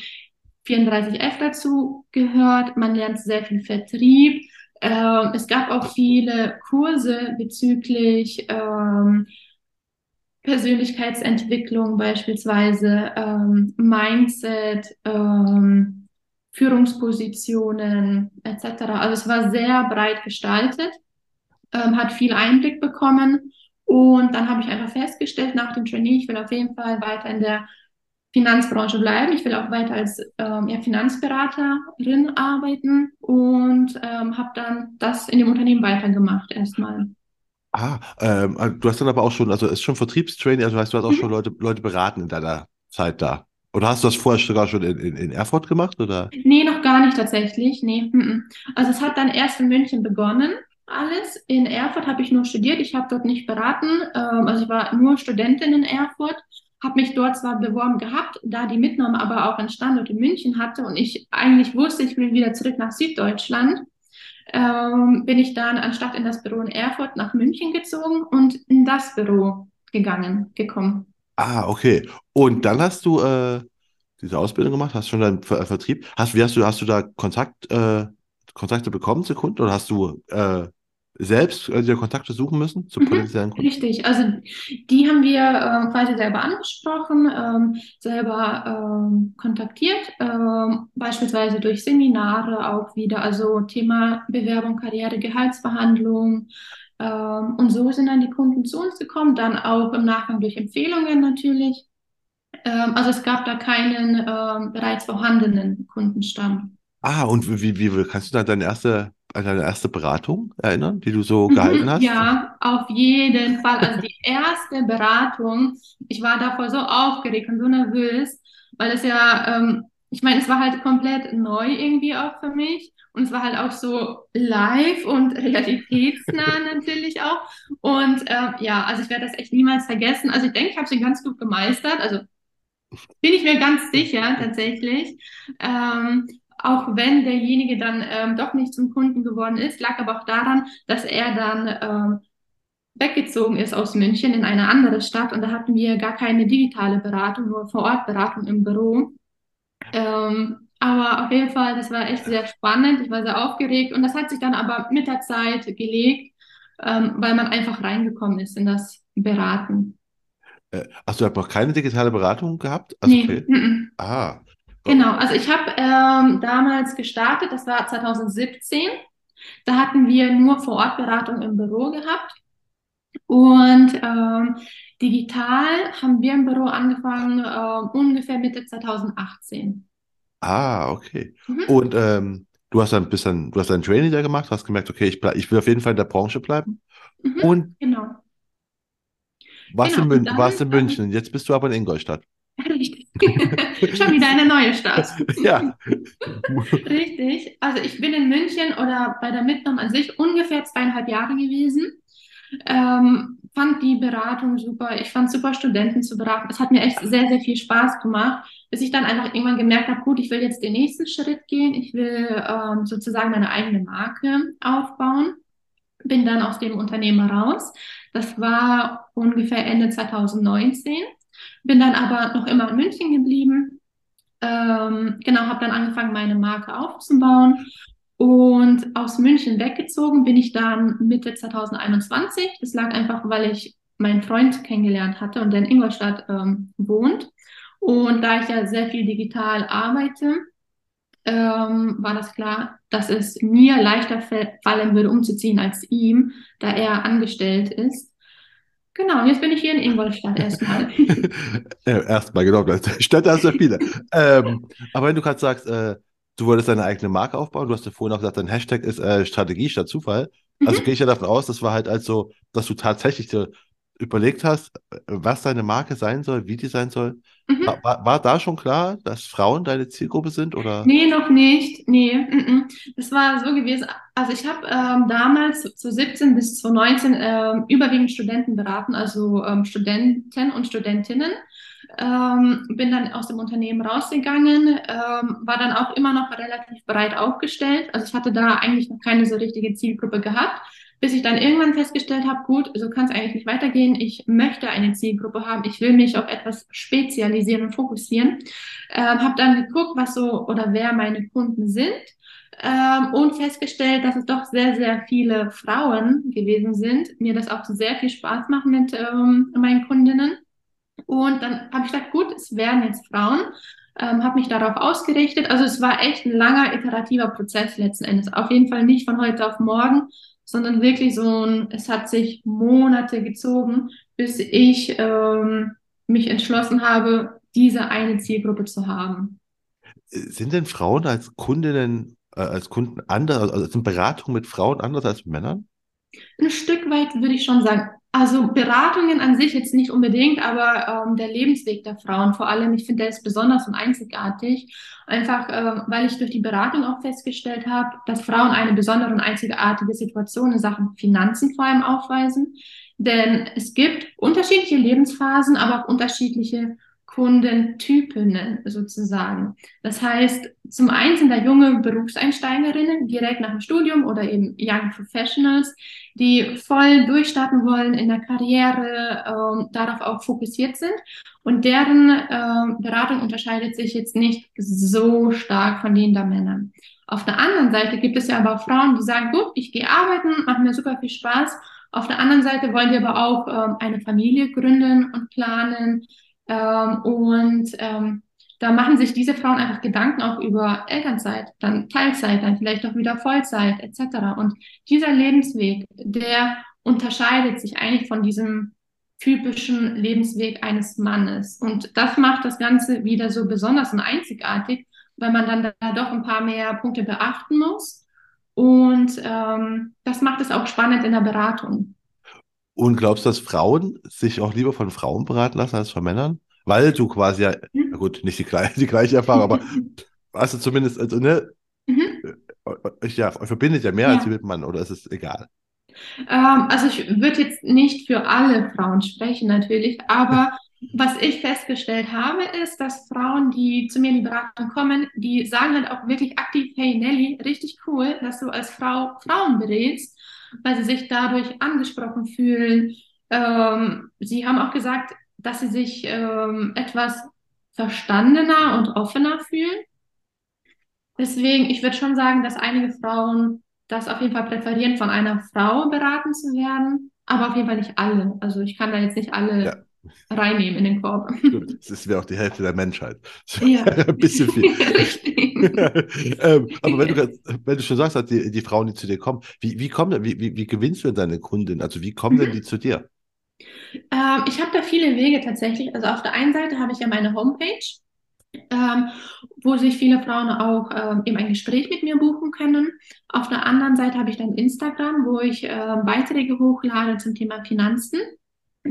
34F dazu gehört. Man lernt sehr viel Vertrieb. Ähm, es gab auch viele Kurse bezüglich ähm, Persönlichkeitsentwicklung beispielsweise, ähm, Mindset, ähm, Führungspositionen etc. Also es war sehr breit gestaltet, ähm, hat viel Einblick bekommen und dann habe ich einfach festgestellt nach dem Trainee, ich will auf jeden Fall weiter in der Finanzbranche bleiben. Ich will auch weiter als ähm, ja, Finanzberaterin arbeiten und ähm, habe dann das in dem Unternehmen weitergemacht erstmal. Ah, ähm, äh, du hast dann aber auch schon, also ist schon Vertriebstrainee, also heißt, du hast auch schon Mhm. Leute, Leute beraten in deiner Zeit da. Oder hast du das vorher sogar schon in, in, in Erfurt gemacht, oder? Nee, noch gar nicht tatsächlich. Nee. mhm. Also es hat dann erst in München begonnen, alles. In Erfurt habe ich nur studiert. Ich habe dort nicht beraten. Ähm, also ich war nur Studentin in Erfurt, habe mich dort zwar beworben gehabt, da die Mitnahme aber auch einen Standort in München hatte und ich eigentlich wusste, ich will wieder zurück nach Süddeutschland, ähm, bin ich dann anstatt in das Büro in Erfurt nach München gezogen und in das Büro gegangen, gekommen. Ah, okay. Und dann hast du äh, diese Ausbildung gemacht, hast schon deinen Ver Vertrieb. Hast, wie hast du, hast du da Kontakt, äh, Kontakte bekommen zu Kunden oder hast du äh, selbst äh, dir Kontakte suchen müssen zu Mhm, potenziellen Kunden? richtig. Also die haben wir ähm, quasi selber angesprochen, ähm, selber ähm, kontaktiert, ähm, beispielsweise durch Seminare auch wieder, also Thema Bewerbung, Karriere, Gehaltsverhandlung. Ähm, und so sind dann die Kunden zu uns gekommen, dann auch im Nachgang durch Empfehlungen natürlich. Ähm, also es gab da keinen ähm, bereits vorhandenen Kundenstamm. Ah, und wie, wie, wie kannst du da deine erste, an deine erste Beratung erinnern, die du so gehalten Mhm, hast? ja, auf jeden Fall. Also die erste Beratung, ich war davor so aufgeregt und so nervös, weil es ja, ähm, ich meine, es war halt komplett neu irgendwie auch für mich. Und es war halt auch so live und realitätsnah natürlich auch. Und ähm, ja, also ich werde das echt niemals vergessen. Also ich denke, ich habe sie ganz gut gemeistert. Also bin ich mir ganz sicher tatsächlich. Ähm, auch wenn derjenige dann ähm, doch nicht zum Kunden geworden ist, lag aber auch daran, dass er dann ähm, weggezogen ist aus München in eine andere Stadt und da hatten wir gar keine digitale Beratung, nur Vor-Ort-Beratung im Büro. Ähm, aber auf jeden Fall, das war echt sehr spannend. Ich war sehr aufgeregt und das hat sich dann aber mit der Zeit gelegt, ähm, weil man einfach reingekommen ist in das Beraten. Äh, hast du noch keine digitale Beratung gehabt? Also Nee, okay. mm, mm. Ah. Genau, also ich habe ähm, damals gestartet, das war 2017. Da hatten wir nur Vor-Ort-Beratung im Büro gehabt. Und ähm, digital haben wir im Büro angefangen ähm, ungefähr Mitte 2018. Ah, okay. Mhm, Und ähm, du hast dann bist dann, du hast dein Training da gemacht, hast gemerkt, okay, ich, bleib, ich will auf jeden Fall in der Branche bleiben. mhm, Und genau, warst genau. in Und Mün dann, warst in ähm, München. Jetzt bist du aber in Ingolstadt. richtig, schon wieder eine neue Stadt. Ja. Richtig. Also ich bin in München oder bei der Mitnahme an sich ungefähr zweieinhalb Jahre gewesen. Ähm, fand die Beratung super. Ich fand super, Studenten zu beraten. Es hat mir echt sehr, sehr viel Spaß gemacht, bis ich dann einfach irgendwann gemerkt habe, gut, ich will jetzt den nächsten Schritt gehen. Ich will ähm, sozusagen meine eigene Marke aufbauen. Bin dann aus dem Unternehmen raus. Das war ungefähr Ende 2019. Bin dann aber noch immer in München geblieben. Ähm, genau, habe dann angefangen, meine Marke aufzubauen Und aus München weggezogen bin ich dann Mitte 2021. Das lag einfach, weil ich meinen Freund kennengelernt hatte und der in Ingolstadt ähm, wohnt. Und da ich ja sehr viel digital arbeite, ähm, war das klar, dass es mir leichter fallen würde, umzuziehen als ihm, da er angestellt ist. Genau, jetzt bin ich hier in Ingolstadt erstmal. erstmal, genau. Städte hast du ja viele. ähm, aber wenn du gerade sagst, äh, du wolltest deine eigene Marke aufbauen, du hast ja vorhin auch gesagt, dein Hashtag ist äh, Strategie statt Zufall. Also mhm. gehe ich ja davon aus, das war halt also, dass du tatsächlich so überlegt hast, was deine Marke sein soll, wie die sein soll. Mhm. War, war, da schon klar, dass Frauen deine Zielgruppe sind? Oder? Nee, noch nicht. Nee, das war so gewesen. Also ich habe ähm, damals zu 17 bis zu 19 ähm, überwiegend Studenten beraten, also ähm, Studenten und Studentinnen. Ähm, bin dann aus dem Unternehmen rausgegangen, ähm, war dann auch immer noch relativ breit aufgestellt. Also ich hatte da eigentlich noch keine so richtige Zielgruppe gehabt bis ich dann irgendwann festgestellt habe, gut, so kann es eigentlich nicht weitergehen. Ich möchte eine Zielgruppe haben. Ich will mich auf etwas spezialisieren und fokussieren. Ähm, habe dann geguckt, was so oder wer meine Kunden sind ähm, und festgestellt, dass es doch sehr, sehr viele Frauen gewesen sind. Mir das auch sehr viel Spaß macht mit ähm, meinen Kundinnen. Und dann habe ich gedacht, gut, es werden jetzt Frauen. Ähm, habe mich darauf ausgerichtet. Also es war echt ein langer iterativer Prozess letzten Endes. Auf jeden Fall nicht von heute auf morgen, sondern wirklich so ein, es hat sich Monate gezogen, bis ich ähm, mich entschlossen habe, diese eine Zielgruppe zu haben. Sind denn Frauen als Kundinnen, äh, als Kunden anders, also sind Beratungen mit Frauen anders als Männern? Ein Stück weit würde ich schon sagen. Also Beratungen an sich jetzt nicht unbedingt, aber ähm, der Lebensweg der Frauen vor allem, ich finde, der ist besonders und einzigartig. Einfach, äh, weil ich durch die Beratung auch festgestellt habe, dass Frauen eine besondere und einzigartige Situation in Sachen Finanzen vor allem aufweisen. Denn es gibt unterschiedliche Lebensphasen, aber auch unterschiedliche Kundentypen sozusagen. Das heißt, zum einen sind da junge Berufseinsteigerinnen direkt nach dem Studium oder eben Young Professionals, die voll durchstarten wollen in der Karriere, äh, darauf auch fokussiert sind. Und deren äh, Beratung unterscheidet sich jetzt nicht so stark von denen der Männer. Auf der anderen Seite gibt es ja aber auch Frauen, die sagen, gut, ich gehe arbeiten, macht mir super viel Spaß. Auf der anderen Seite wollen die aber auch ähm, eine Familie gründen und planen, ähm, und ähm, da machen sich diese Frauen einfach Gedanken auch über Elternzeit, dann Teilzeit, dann vielleicht auch wieder Vollzeit etc. Und dieser Lebensweg, der unterscheidet sich eigentlich von diesem typischen Lebensweg eines Mannes. Und das macht das Ganze wieder so besonders und einzigartig, weil man dann da doch ein paar mehr Punkte beachten muss. Und ähm, das macht es auch spannend in der Beratung. Und glaubst du, dass Frauen sich auch lieber von Frauen beraten lassen als von Männern? Weil du quasi ja, mhm. na gut, nicht die, gleiche, die gleiche Erfahrung, aber hast du zumindest, also, ne, mhm. euch ja, euch verbindet ja mehr ja. als mit Mann, oder ist es egal? Ähm, also ich würde jetzt nicht für alle Frauen sprechen, natürlich, aber was ich festgestellt habe, ist, dass Frauen, die zu mir in die Beratung kommen, die sagen halt auch wirklich aktiv, hey Nelly, richtig cool, dass du als Frau Frauen berätst weil sie sich dadurch angesprochen fühlen. Ähm, sie haben auch gesagt, dass sie sich ähm, etwas verstandener und offener fühlen. Deswegen, ich würde schon sagen, dass einige Frauen das auf jeden Fall präferieren, von einer Frau beraten zu werden, aber auf jeden Fall nicht alle. Also ich kann da jetzt nicht alle ja reinnehmen in den Korb. Das wäre auch die Hälfte der Menschheit. Ja. Ein bisschen viel. ähm, aber wenn du, wenn du schon sagst, die, die Frauen, die zu dir kommen, wie, wie, kommen, wie, wie, wie gewinnst du denn deine Kundin? Also wie kommen denn die zu dir? Ähm, ich habe da viele Wege tatsächlich. Also auf der einen Seite habe ich ja meine Homepage, ähm, wo sich viele Frauen auch ähm, eben ein Gespräch mit mir buchen können. Auf der anderen Seite habe ich dann Instagram, wo ich äh, Beiträge hochlade zum Thema Finanzen.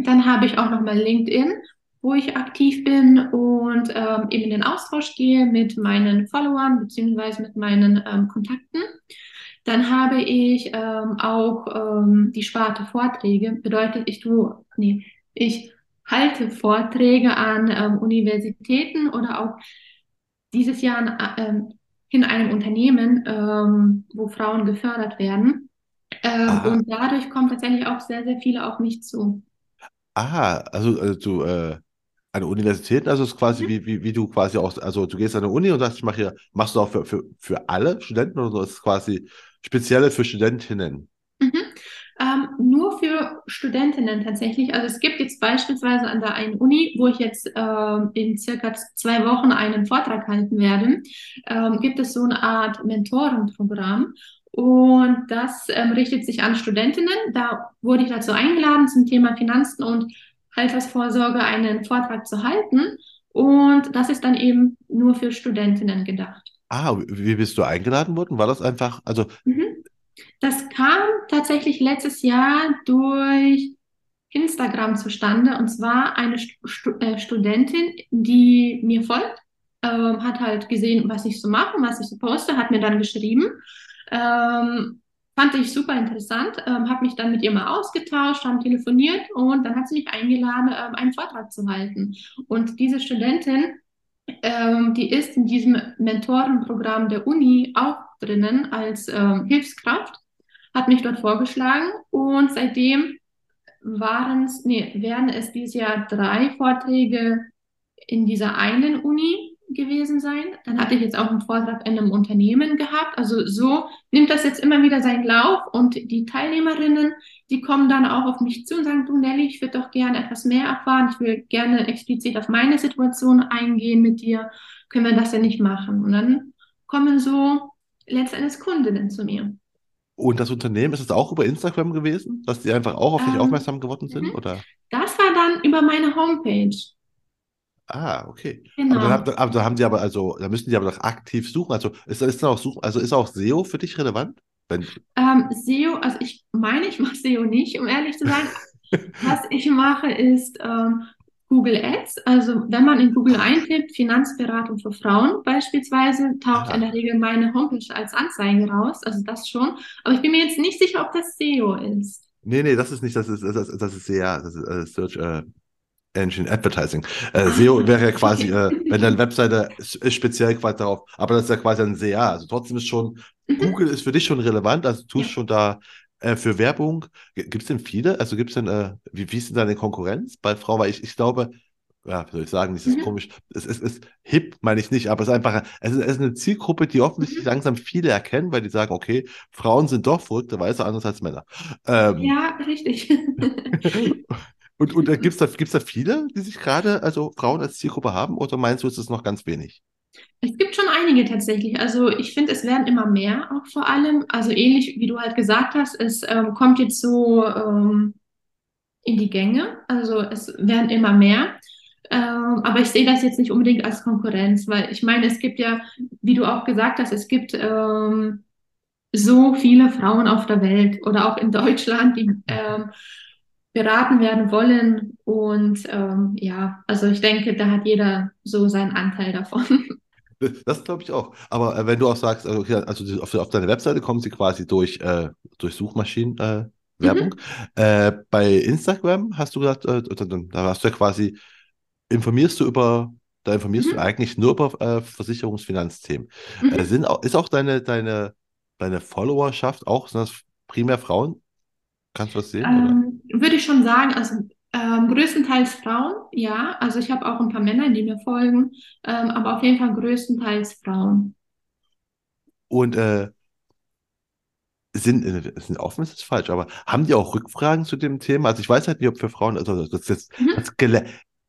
Dann habe ich auch nochmal LinkedIn, wo ich aktiv bin und ähm, eben in den Austausch gehe mit meinen Followern beziehungsweise mit meinen ähm, Kontakten. Dann habe ich ähm, auch ähm, die Sparte Vorträge. Bedeutet, ich tue, nee, ich halte Vorträge an ähm, Universitäten oder auch dieses Jahr an, ähm, in einem Unternehmen, wo Frauen gefördert werden. Und dadurch kommen tatsächlich auch sehr, sehr viele auf mich zu. Ah, also, also du, äh, An Universitäten, also es ist quasi wie, wie, wie du quasi auch, also du gehst an eine Uni und sagst, ich mache hier, machst du auch für, für, für alle Studenten oder so, ist es quasi spezielle für Studentinnen? Mhm. Ähm, nur für Studentinnen tatsächlich. Also es gibt jetzt beispielsweise an der einen Uni, wo ich jetzt äh, in circa zwei Wochen einen Vortrag halten werde, ähm, gibt es so eine Art Mentorenprogramm. Und das ähm, richtet sich an Studentinnen. Da wurde ich dazu eingeladen, zum Thema Finanzen und Altersvorsorge einen Vortrag zu halten. Und das ist dann eben nur für Studentinnen gedacht. Ah, wie bist du eingeladen worden? War das einfach, also Mhm. Das kam tatsächlich letztes Jahr durch Instagram zustande. Und zwar eine Stu äh, Studentin, die mir folgt, ähm, hat halt gesehen, was ich so mache, was ich so poste, hat mir dann geschrieben. Ähm, fand ich super interessant, ähm, habe mich dann mit ihr mal ausgetauscht, haben telefoniert und dann hat sie mich eingeladen, ähm, einen Vortrag zu halten. Und diese Studentin, ähm, die ist in diesem Mentorenprogramm der Uni auch drinnen als ähm, Hilfskraft, hat mich dort vorgeschlagen und seitdem waren es, nee, werden es dieses Jahr drei Vorträge in dieser einen Uni gewesen sein. Dann hatte ich jetzt auch einen Vortrag in einem Unternehmen gehabt. Also so nimmt das jetzt immer wieder seinen Lauf und die Teilnehmerinnen, die kommen dann auch auf mich zu und sagen, du Nelly, ich würde doch gerne etwas mehr erfahren. Ich will gerne explizit auf meine Situation eingehen mit dir. Können wir das denn nicht machen? Und dann kommen so letztendlich Kundinnen zu mir. Und das Unternehmen, ist es auch über Instagram gewesen, dass die einfach auch auf dich Ähm, aufmerksam geworden sind? mhm. Oder? Das war dann über meine Homepage. Ah, okay. Aber Genau. dann, hab- aber dann haben die aber, also, da müssen die aber doch aktiv suchen. Also ist, ist dann auch suchen, also ist auch SEO für dich relevant? Wenn, Ähm, SEO, also ich meine, ich mache SEO nicht, um ehrlich zu sein. Was ich mache, ist ähm, Google Ads. Also wenn man in Google eintippt, Finanzberatung für Frauen beispielsweise, taucht in ah, der Regel meine Homepage als Anzeige raus. Also das schon. Aber ich bin mir jetzt nicht sicher, ob das SEO ist. nee, nee, das ist nicht, das ist, das ist, das ist sehr, das ist äh, Search äh, Engine Advertising. Äh, SEO wäre ja quasi, äh, wenn deine Webseite speziell quasi darauf, aber das ist ja quasi ein SEA. Also trotzdem ist schon, Mhm. Google ist für dich schon relevant, also tust Ja. schon da äh, für Werbung. Gibt es denn viele? Also gibt es denn, äh, wie, wie ist denn deine Konkurrenz bei Frauen? Weil ich, ich glaube, ja, wie soll ich sagen, das ist Mhm. komisch. Es ist, ist hip, meine ich nicht, aber es ist einfach, es ist, es ist eine Zielgruppe, die offensichtlich Mhm. langsam viele erkennen, weil die sagen, okay, Frauen sind doch verrückterweise anders als Männer. Ähm, Ja, richtig. und und äh, gibt's da, gibt's da viele, die sich gerade, also Frauen als Zielgruppe haben, oder meinst du, ist es noch ganz wenig? Es gibt schon einige tatsächlich. Also ich finde, es werden immer mehr auch vor allem. Also ähnlich wie du halt gesagt hast, es ähm, kommt jetzt so ähm, in die Gänge. Also es werden immer mehr. Ähm, aber ich sehe das jetzt nicht unbedingt als Konkurrenz, weil ich meine, es gibt ja, wie du auch gesagt hast, es gibt ähm, so viele Frauen auf der Welt oder auch in Deutschland, die ähm, beraten werden wollen. Und ähm, ja, also ich denke, da hat jeder so seinen Anteil davon. Das glaube ich auch. Aber äh, wenn du auch sagst, also, okay, also auf, auf deine Webseite kommen sie quasi durch, äh, durch Suchmaschinen, äh, Werbung. Mhm. Äh, bei Instagram hast du gesagt, äh, da hast du ja quasi, informierst du über, da informierst du Mhm. eigentlich nur über äh, Versicherungsfinanzthemen. Mhm. sind auch, ist auch deine, deine, deine Followerschaft auch, sind das primär Frauen? Kannst du das sehen? Ähm, würde ich schon sagen, also ähm, größtenteils Frauen, ja. Also ich habe auch ein paar Männer, die mir folgen, ähm, aber auf jeden Fall größtenteils Frauen. Und äh, sind, äh, sind offen ist jetzt falsch, aber haben die auch Rückfragen zu dem Thema? Also ich weiß halt nicht, ob für Frauen, also das ist jetzt Mhm. das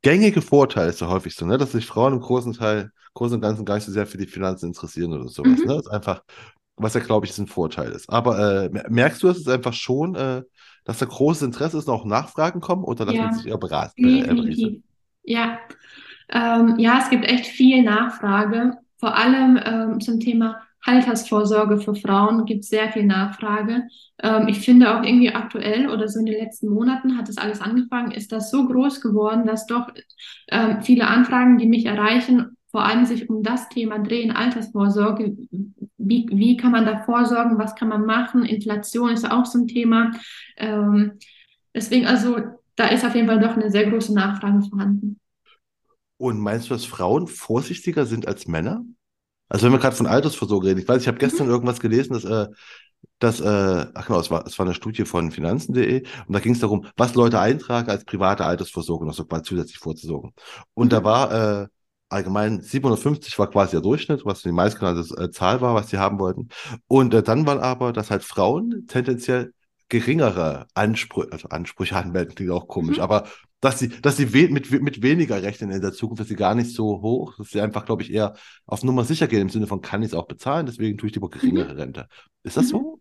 gängige Vorteil ist ja häufig so, ne, dass sich Frauen im großen Teil, großen und Ganzen gar nicht so sehr für die Finanzen interessieren oder sowas, Mhm. ne? Das ist einfach, was ja, glaube ich, ein Vorteil ist. Aber äh, mer- merkst du, dass es einfach schon, äh, dass da großes Interesse ist auch Nachfragen kommen oder lassen Ja, sich eher beraten, äh. Ja. Ähm, ja, es gibt echt viel Nachfrage. Vor allem ähm, zum Thema Altersvorsorge für Frauen gibt es sehr viel Nachfrage. Ähm, ich finde auch irgendwie aktuell oder so in den letzten Monaten hat das alles angefangen, ist das so groß geworden, dass doch ähm, viele Anfragen, die mich erreichen, vor allem sich um das Thema drehen, Altersvorsorge. Wie, wie kann man da vorsorgen? Was kann man machen? Inflation ist auch so ein Thema. Ähm, deswegen, also da ist auf jeden Fall doch eine sehr große Nachfrage vorhanden. Und meinst du, dass Frauen vorsichtiger sind als Männer? Also wenn wir gerade von Altersvorsorge reden, ich weiß, ich habe Mhm. gestern irgendwas gelesen, dass äh, dass, äh, ach genau, es war, es war eine Studie von finanzen.de und da ging es darum, was Leute eintragen als private Altersvorsorge noch so quasi zusätzlich vorzusorgen. Und da Mhm. war äh, allgemein 750 war quasi der Durchschnitt, was die meistgenannte äh, Zahl war, was sie haben wollten. Und äh, dann waren aber, dass halt Frauen tendenziell geringere Ansprüche, also Ansprüche anmelden, klingt auch komisch, Mhm. aber dass sie, dass sie we mit, mit weniger rechnen in der Zukunft, dass sie gar nicht so hoch, dass sie einfach, glaube ich, eher auf Nummer sicher gehen, im Sinne von kann ich es auch bezahlen, deswegen tue ich lieber Mhm. geringere Rente. Ist das Mhm. so?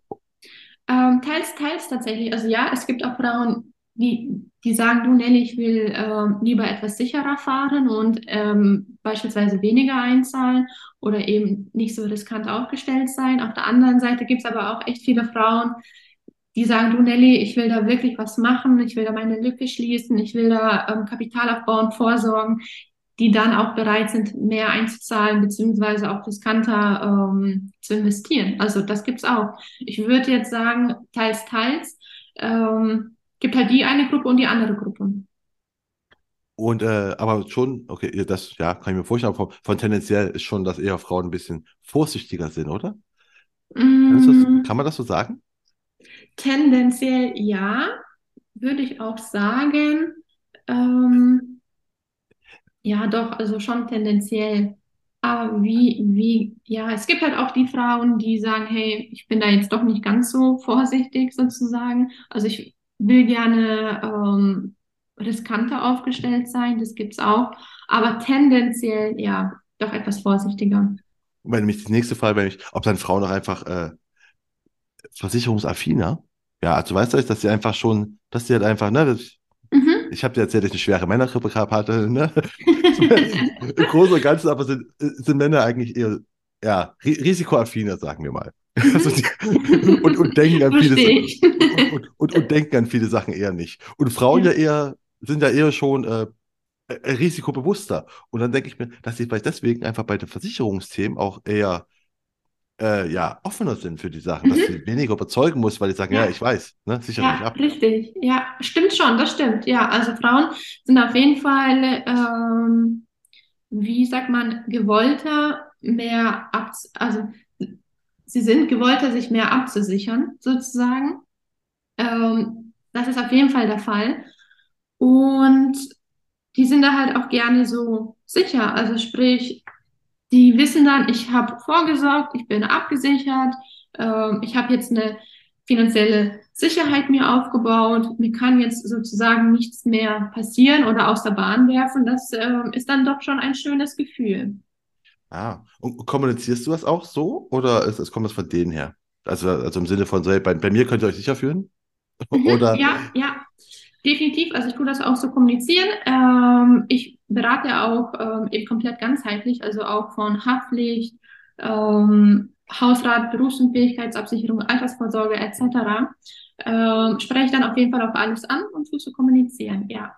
Ähm, teils, teils tatsächlich. Also ja, es gibt auch Frauen, die, die sagen, du Nelly, ich will ähm, lieber etwas sicherer fahren und ähm, beispielsweise weniger einzahlen oder eben nicht so riskant aufgestellt sein. Auf der anderen Seite gibt es aber auch echt viele Frauen, die sagen, du Nelly, ich will da wirklich was machen, ich will da meine Lücke schließen, ich will da ähm, Kapital aufbauen, vorsorgen, die dann auch bereit sind, mehr einzuzahlen, beziehungsweise auch riskanter ähm, zu investieren. Also das gibt's auch. Ich würde jetzt sagen, teils, teils. Ähm, gibt halt die eine Gruppe und die andere Gruppe. Und äh, aber schon, okay, das ja, kann ich mir vorstellen, von, von tendenziell ist schon, dass eher Frauen ein bisschen vorsichtiger sind, oder? Du das, Mm, kann man das so sagen? tendenziell ja, würde ich auch sagen. Ähm, Ja, doch, also schon tendenziell. Aber wie, wie, ja, es gibt halt auch die Frauen, die sagen, hey, ich bin da jetzt doch nicht ganz so vorsichtig sozusagen. Also ich will gerne ähm, riskanter aufgestellt sein, das gibt's auch. Aber tendenziell, ja, doch etwas vorsichtiger. Und wenn mich die nächste Frage, wenn ich, ob dann Frauen auch einfach äh, versicherungsaffiner? Ja, also weißt du, dass sie einfach schon, dass sie halt einfach, ne, das, Mhm. ich habe dir erzählt, dass ich eine schwere Männergrippe gehabt hatte, ne? Im Großen und Ganzen aber sind, sind Männer eigentlich eher ja, ri risikoaffiner, sagen wir mal. Also die, und, und denken an viele und, und, und, denken an viele Sachen eher nicht. Und Frauen ja eher sind ja eher schon äh, äh, risikobewusster. Und dann denke ich mir, dass sie vielleicht deswegen einfach bei den Versicherungsthemen auch eher äh, ja, offener sind für die Sachen, dass Mhm. sie weniger überzeugen muss, weil die sagen, ja, Ja. ich weiß, ne, sicher Ja, ab. richtig. Ja, stimmt schon, das stimmt. Ja, also Frauen sind auf jeden Fall, ähm, wie sagt man, gewollter, mehr ab, also sie sind gewollter, sich mehr abzusichern, sozusagen. Ähm, das ist auf jeden Fall der Fall. Und die sind da halt auch gerne so sicher. Also sprich, die wissen dann, ich habe vorgesorgt, ich bin abgesichert, ähm, ich habe jetzt eine finanzielle Sicherheit mir aufgebaut, mir kann jetzt sozusagen nichts mehr passieren oder aus der Bahn werfen. Das ähm, ist dann doch schon ein schönes Gefühl. Ah, und kommunizierst du das auch so oder ist, es kommt das von denen her? Also, also im Sinne von, so, hey, bei, bei mir könnt ihr euch sicher fühlen? Oder, ja, ja, definitiv. Also ich tue das auch so kommunizieren. Ähm, ich berate auch ähm, eben komplett ganzheitlich, also auch von Haftpflicht, ähm, Hausrat, Berufsunfähigkeitsabsicherung, Altersvorsorge etc. Ähm, spreche ich dann auf jeden Fall auf alles an und tue so kommunizieren. Ja.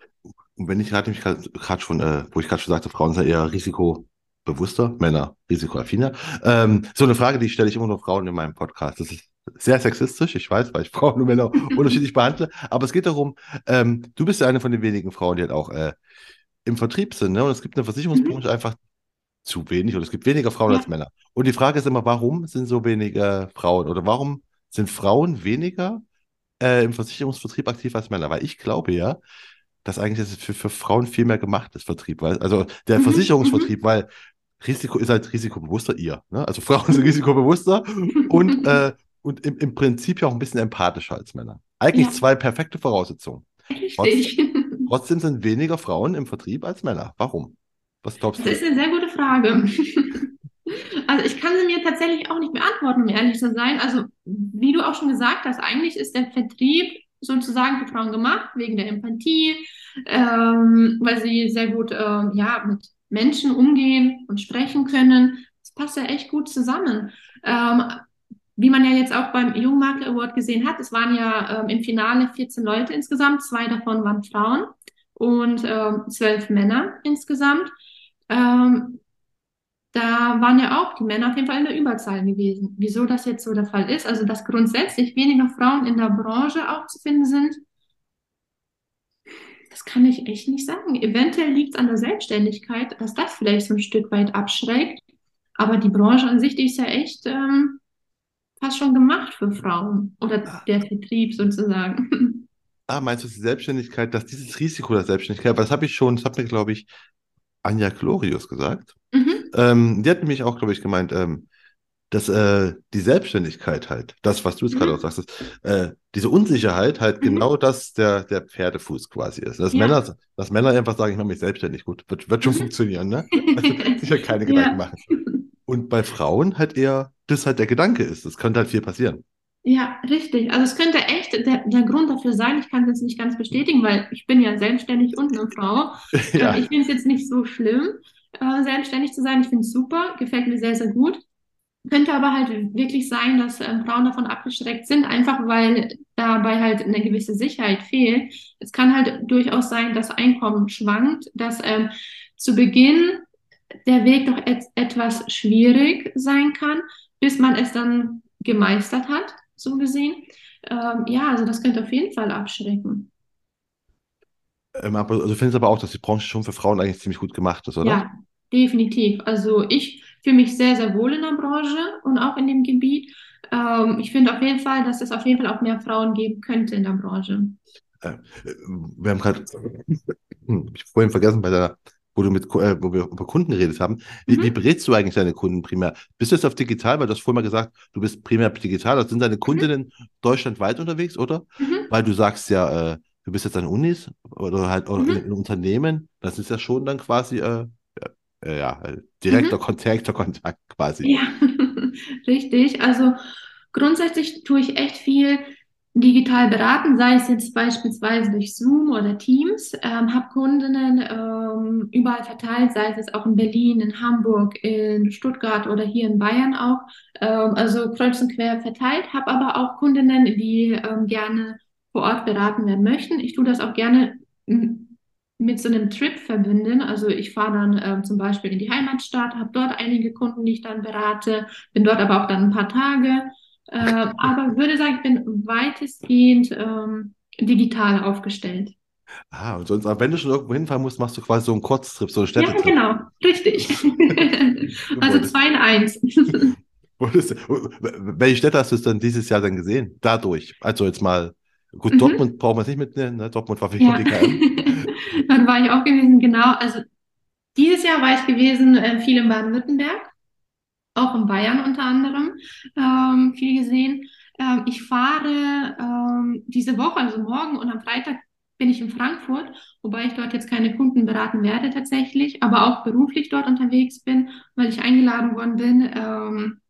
und wenn ich gerade mich gerade schon, äh, wo ich gerade schon sagte, Frauen sind eher risikobewusster, Männer risikoaffiner. Ähm, so eine Frage, die stelle ich immer nur Frauen in meinem Podcast. Das ist sehr sexistisch, ich weiß, weil ich Frauen und Männer unterschiedlich behandle. Aber es geht darum, ähm, du bist ja eine von den wenigen Frauen, die halt auch äh, im Vertrieb sind, ne? Und es gibt in der Versicherungsbranche Mhm. einfach zu wenig oder es gibt weniger Frauen Ja. als Männer. Und die Frage ist immer, warum sind so wenige Frauen oder warum sind Frauen weniger äh, im Versicherungsvertrieb aktiv als Männer? Weil ich glaube ja, dass eigentlich das für, für Frauen viel mehr gemacht ist, Vertrieb, weil, also der Mhm, Versicherungsvertrieb, weil Risiko ist halt risikobewusster ihr. Ne? Also Frauen sind risikobewusster und, äh, und im, im Prinzip ja auch ein bisschen empathischer als Männer. Eigentlich Ja. zwei perfekte Voraussetzungen. Richtig. Trotzdem sind weniger Frauen im Vertrieb als Männer. Warum? Was glaubst Das du? ist eine sehr gute Frage. Also ich kann sie mir tatsächlich auch nicht beantworten, um ehrlich zu sein. Also wie du auch schon gesagt hast, eigentlich ist der Vertrieb sozusagen für Frauen gemacht, wegen der Empathie, ähm, weil sie sehr gut ähm, ja, mit Menschen umgehen und sprechen können. Das passt ja echt gut zusammen. Ähm, wie man ja jetzt auch beim Jungmakler Award gesehen hat, es waren ja ähm, im Finale 14 Leute insgesamt, zwei davon waren Frauen und ähm, zwölf Männer insgesamt. Ähm, da waren ja auch die Männer auf jeden Fall in der Überzahl gewesen. Wieso das jetzt so der Fall ist, also dass grundsätzlich weniger Frauen in der Branche auch zu finden sind, das kann ich echt nicht sagen. Eventuell liegt es an der Selbstständigkeit, dass das vielleicht so ein Stück weit abschreckt. Aber die Branche an sich, die ist ja echt ähm, fast schon gemacht für Frauen oder Ah, der Vertrieb sozusagen. ah, meinst du die Selbstständigkeit, dass dieses Risiko der Selbstständigkeit, weil das habe ich schon, das hat mir, glaube ich, Anja Glorius gesagt. Mhm, Ähm, die hat nämlich auch, glaube ich, gemeint, ähm, dass äh, die Selbstständigkeit halt, das, was du jetzt gerade mhm, auch sagst, ist, äh, diese Unsicherheit halt mhm. genau das der, der Pferdefuß quasi ist. Dass Ja. Männer, dass Männer einfach sagen, ich mache mich selbstständig, gut, wird, wird schon Mhm. funktionieren, ne? Also sich halt keine Gedanken Ja. machen. Und bei Frauen halt eher, das halt der Gedanke ist. Das könnte halt viel passieren. Ja, richtig. Also es könnte echt der, der Grund dafür sein, ich kann es jetzt nicht ganz bestätigen, weil ich bin ja selbstständig und eine Frau. Ähm, Ja. ich finde es jetzt nicht so schlimm, äh, selbstständig zu sein. Ich finde es super, gefällt mir sehr, sehr gut. Könnte aber halt wirklich sein, dass ähm, Frauen davon abgeschreckt sind, einfach weil dabei halt eine gewisse Sicherheit fehlt. Es kann halt durchaus sein, dass Einkommen schwankt, dass ähm, zu Beginn der Weg doch et etwas schwierig sein kann, bis man es dann gemeistert hat, so gesehen. Ähm, ja, also das könnte auf jeden Fall abschrecken. Ähm, also du findest aber auch, dass die Branche schon für Frauen eigentlich ziemlich gut gemacht ist, oder? Ja, definitiv. Also ich fühle mich sehr, sehr wohl in der Branche und auch in dem Gebiet. Ähm, ich finde auf jeden Fall, dass es auf jeden Fall auch mehr Frauen geben könnte in der Branche. Äh, wir haben gerade, hm, ich hab vorhin vergessen, bei der, wo du mit, äh, wo wir über Kunden geredet haben. Wie, wie Mhm, berätst du eigentlich deine Kunden primär? Bist du jetzt auf digital, weil du hast vorhin mal gesagt, du bist primär digital, also sind deine mhm, Kundinnen deutschlandweit unterwegs, oder? mhm, Weil du sagst ja, äh, du bist jetzt an Unis oder halt oder in, mhm, in Unternehmen, das ist ja schon dann quasi, äh, äh, ja, äh, direkter mhm. Kontakt, Kontakt quasi. Ja, richtig. Also grundsätzlich tue ich echt viel digital beraten, sei es jetzt beispielsweise durch Zoom oder Teams. Ähm, habe Kundinnen ähm, überall verteilt, sei es jetzt auch in Berlin, in Hamburg, in Stuttgart oder hier in Bayern auch. Ähm, also kreuz und quer verteilt. Habe aber auch Kundinnen, die ähm, gerne vor Ort beraten werden möchten. Ich tue das auch gerne mit so einem Trip verbinden. Also ich fahre dann ähm, zum Beispiel in die Heimatstadt, habe dort einige Kunden, die ich dann berate, bin dort aber auch dann ein paar Tage. Ähm, aber würde sagen, ich bin weitestgehend ähm, digital aufgestellt. Ah, und sonst, wenn du schon irgendwo hinfahren musst, machst du quasi so einen Kurztrip, so einen Ja, Städtetrip. genau, richtig. Also zwei in eins. welche Städte hast du dann dieses Jahr dann gesehen? Dadurch. Also jetzt mal, gut, Mhm. Dortmund brauchen wir es nicht mitnehmen, ne? Dortmund war für Ja, DKM. dann war ich auch gewesen, genau. Also dieses Jahr war ich gewesen, äh, viel in Baden-Württemberg. auch in Bayern unter anderem ähm, viel gesehen. Ähm, ich fahre ähm, diese Woche, also morgen und am Freitag bin ich in Frankfurt, wobei ich dort jetzt keine Kunden beraten werde tatsächlich, aber auch beruflich dort unterwegs bin, weil ich eingeladen worden bin ähm,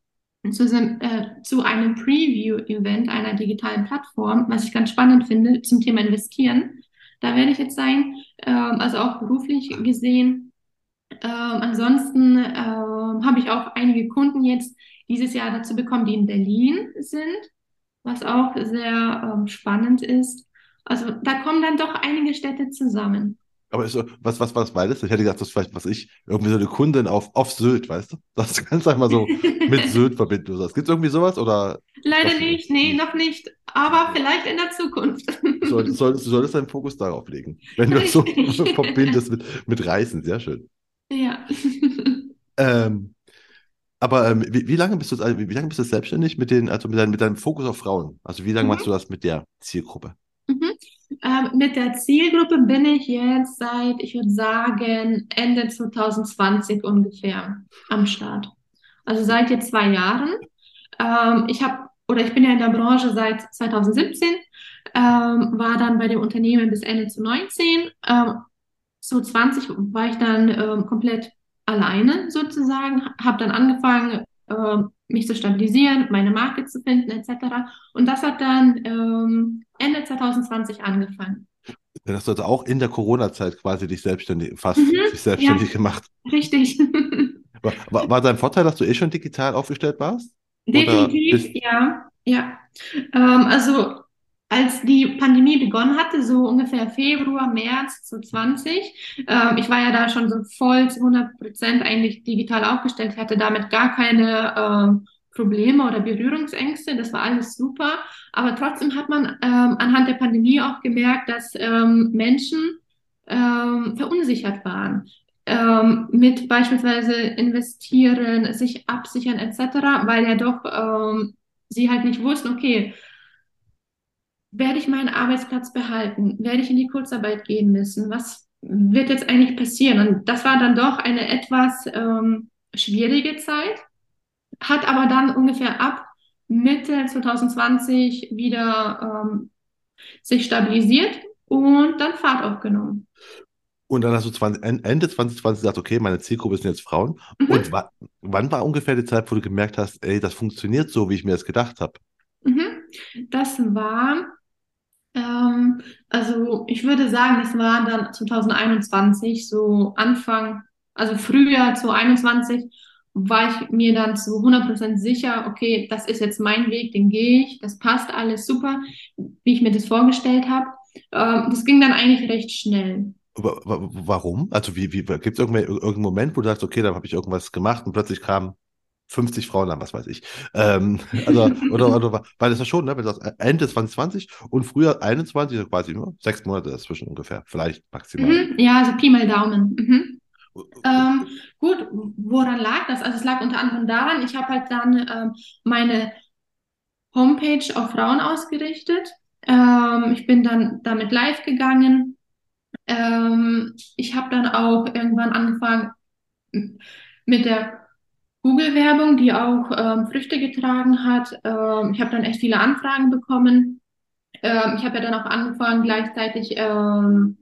zu, äh, zu einem Preview-Event einer digitalen Plattform, was ich ganz spannend finde zum Thema Investieren. Da werde ich jetzt sein, ähm, also auch beruflich gesehen. Ähm, ansonsten ähm, habe ich auch einige Kunden jetzt dieses Jahr dazu bekommen, die in Berlin sind, was auch sehr ähm, spannend ist. Also da kommen dann doch einige Städte zusammen. Aber ist was, was, was war das? Ich hätte gedacht, das ist vielleicht, was ich, irgendwie so eine Kundin auf, auf Sylt, weißt du? Das du kannst einfach so mit Sylt verbinden. Gibt es irgendwie sowas oder Leider nicht, nee, noch nicht, aber vielleicht in der Zukunft. Soll, solltest, du solltest deinen Fokus darauf legen? Wenn du das so verbindest mit, mit Reisen, sehr schön. Ja. Ähm, aber ähm, wie, wie lange bist du, also wie, wie lange bist du selbstständig mit den, also mit, deinem mit deinem Fokus auf Frauen? Also wie lange machst Mhm. du das mit der Zielgruppe? Mhm. Ähm, mit der Zielgruppe bin ich jetzt seit, ich würde sagen, Ende 2020 ungefähr am Start. Also seit jetzt zwei Jahren. Ähm, ich habe, oder ich bin ja in der Branche seit 2017, ähm, war dann bei dem Unternehmen bis Ende 2019. Ähm, so 20 war ich dann ähm, komplett alleine sozusagen, habe dann angefangen, ähm, mich zu stabilisieren, meine Marke zu finden, etc. Und das hat dann ähm, Ende 2020 angefangen. Dann hast du auch in der Corona-Zeit quasi dich selbstständig, fast Mhm, dich selbstständig ja, gemacht. richtig. War, war, war dein Vorteil, dass du eh schon digital aufgestellt warst? Definitiv, ja, ja. Ähm, also als die Pandemie begonnen hatte, so ungefähr Februar, März 2020, ähm, ich war ja da schon so voll zu 100 Prozent eigentlich digital aufgestellt, hatte damit gar keine ähm, Probleme oder Berührungsängste, das war alles super. Aber trotzdem hat man ähm, anhand der Pandemie auch gemerkt, dass ähm, Menschen ähm, verunsichert waren ähm, mit beispielsweise investieren, sich absichern etc., weil ja doch ähm, sie halt nicht wussten, okay, werde ich meinen Arbeitsplatz behalten? Werde ich in die Kurzarbeit gehen müssen? Was wird jetzt eigentlich passieren? Und das war dann doch eine etwas ähm, schwierige Zeit, hat aber dann ungefähr ab Mitte 2020 wieder ähm, sich stabilisiert und dann Fahrt aufgenommen. Und dann hast du 20, Ende 2020 gesagt, okay, meine Zielgruppe sind jetzt Frauen. Mhm. Und wa wann war ungefähr die Zeit, wo du gemerkt hast, ey, das funktioniert so, wie ich mir das gedacht habe? Mhm. Das war, ähm, also ich würde sagen, das war dann 2021, so Anfang, also Frühjahr 2021, war ich mir dann zu 100% sicher, okay, das ist jetzt mein Weg, den gehe ich, das passt alles super, wie ich mir das vorgestellt habe. Ähm, das ging dann eigentlich recht schnell. Warum? Also wie, wie gibt es irgendeinen Moment, wo du sagst, okay, da habe ich irgendwas gemacht und plötzlich kamen 50 Frauen an, was weiß ich. Ähm, also, oder, oder, weil das ja schon, ne, wenn du sagst, Ende 2020 und früher 21, also quasi nur sechs Monate dazwischen ungefähr, vielleicht maximal. Mhm, ja, also Pi mal Daumen. Mhm. Ähm, gut, woran lag das? Also es lag unter anderem daran, ich habe halt dann ähm, meine Homepage auf Frauen ausgerichtet. Ähm, ich bin dann damit live gegangen. Ähm, ich habe dann auch irgendwann angefangen mit der Google-Werbung, die auch ähm, Früchte getragen hat. Ähm, ich habe dann echt viele Anfragen bekommen. Ähm, ich habe ja dann auch angefangen, gleichzeitig ähm,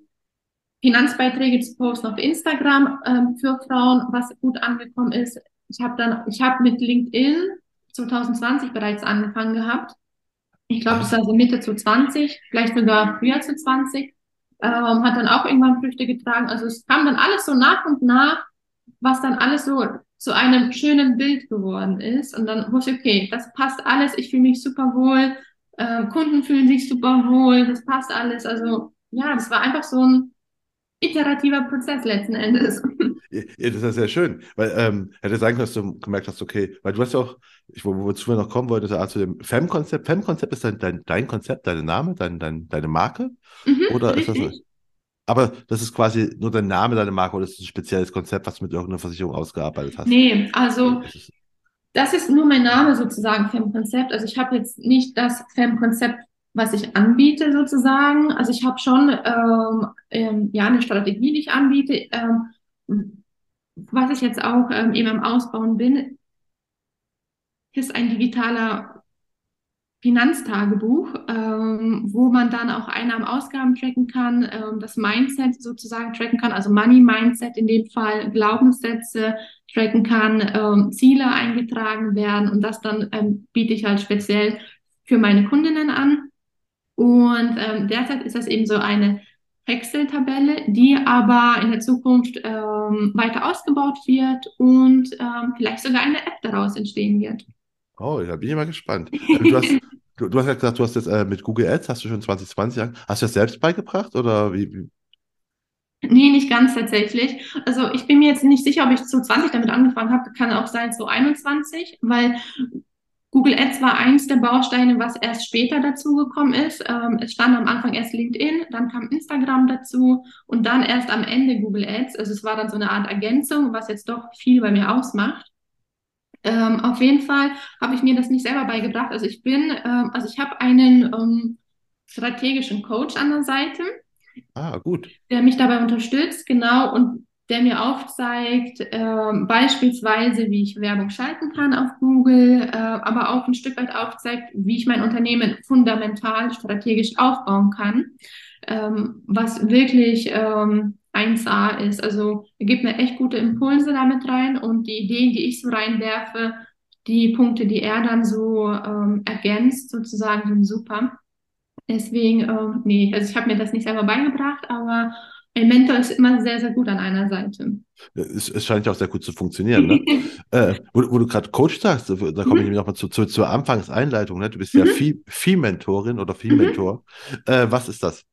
Finanzbeiträge zu posten auf Instagram ähm, für Frauen, was gut angekommen ist. Ich habe dann, ich habe mit LinkedIn 2020 bereits angefangen gehabt. Ich glaube, das war so Mitte zu 20, vielleicht sogar früher zu 20. Ähm, hat dann auch irgendwann Früchte getragen. Also es kam dann alles so nach und nach, was dann alles so zu einem schönen Bild geworden ist. Und dann wusste ich, okay, das passt alles, ich fühle mich super wohl, äh, Kunden fühlen sich super wohl, das passt alles. Also ja, das war einfach so ein iterativer Prozess letzten Endes. Ja, das ist sehr schön, weil ähm, hätte sein können, dass du gemerkt hast, okay, weil du hast ja auch, ich, wo, wozu wir noch kommen wollten, also zu dem Fem-Konzept. Fem-Konzept ist dein, dein, dein Konzept, dein Name, dein, dein, deine Marke? Mhm, oder richtig. ist das aber das ist quasi nur dein Name, deine Marke oder ist das ein spezielles Konzept, was du mit irgendeiner Versicherung ausgearbeitet hast? Nee, also das ist nur mein Name sozusagen, Fem-Konzept. Also ich habe jetzt nicht das Fem-Konzept was ich anbiete sozusagen. Also ich habe schon ähm, ähm, ja eine Strategie, die ich anbiete. Ähm, was ich jetzt auch ähm, eben am Ausbauen bin, ist ein digitaler Finanztagebuch, ähm, wo man dann auch Einnahmen, Ausgaben tracken kann, ähm, das Mindset sozusagen tracken kann, also Money Mindset in dem Fall, Glaubenssätze tracken kann, ähm, Ziele eingetragen werden und das dann ähm, biete ich halt speziell für meine Kundinnen an. Und ähm, derzeit ist das eben so eine Excel-Tabelle, die aber in der Zukunft ähm, weiter ausgebaut wird und vielleicht sogar eine App daraus entstehen wird. Oh, da bin ich mal gespannt. Du hast, du, du hast ja gesagt, du hast jetzt äh, mit Google Ads, hast du schon 2020 an. Hast du das selbst beigebracht oder wie, wie? Nee, nicht ganz tatsächlich. Also ich bin mir jetzt nicht sicher, ob ich zu 20 damit angefangen habe. Kann auch sein zu 21, weil Google Ads war eins der Bausteine, was erst später dazugekommen ist. Ähm, es stand am Anfang erst LinkedIn, dann kam Instagram dazu und dann erst am Ende Google Ads. Also es war dann so eine Art Ergänzung, was jetzt doch viel bei mir ausmacht. Ähm, auf jeden Fall habe ich mir das nicht selber beigebracht. Also ich bin, ähm, also ich habe einen ähm, strategischen Coach an der Seite. Ah, gut. Der mich dabei unterstützt, genau. Und der mir aufzeigt, äh, beispielsweise, wie ich Werbung schalten kann auf Google, äh, aber auch ein Stück weit aufzeigt, wie ich mein Unternehmen fundamental strategisch aufbauen kann, ähm, was wirklich ähm, 1A ist. Also er gibt mir echt gute Impulse damit rein und die Ideen, die ich so reinwerfe, die Punkte, die er dann so ähm, ergänzt, sozusagen, sind super. Deswegen, ähm, nee, also ich habe mir das nicht selber beigebracht, aber ein Mentor ist immer sehr, sehr gut an einer Seite. Es, es scheint ja auch sehr gut zu funktionieren. Ne? äh, wo, wo, du gerade Coach sagst, da komme ich mhm. nämlich nochmal zu, zu, zur Anfangseinleitung. Ne? Du bist mhm. ja Vieh-Mentorin oder Vieh-Mentor. Mhm. Äh, was ist das?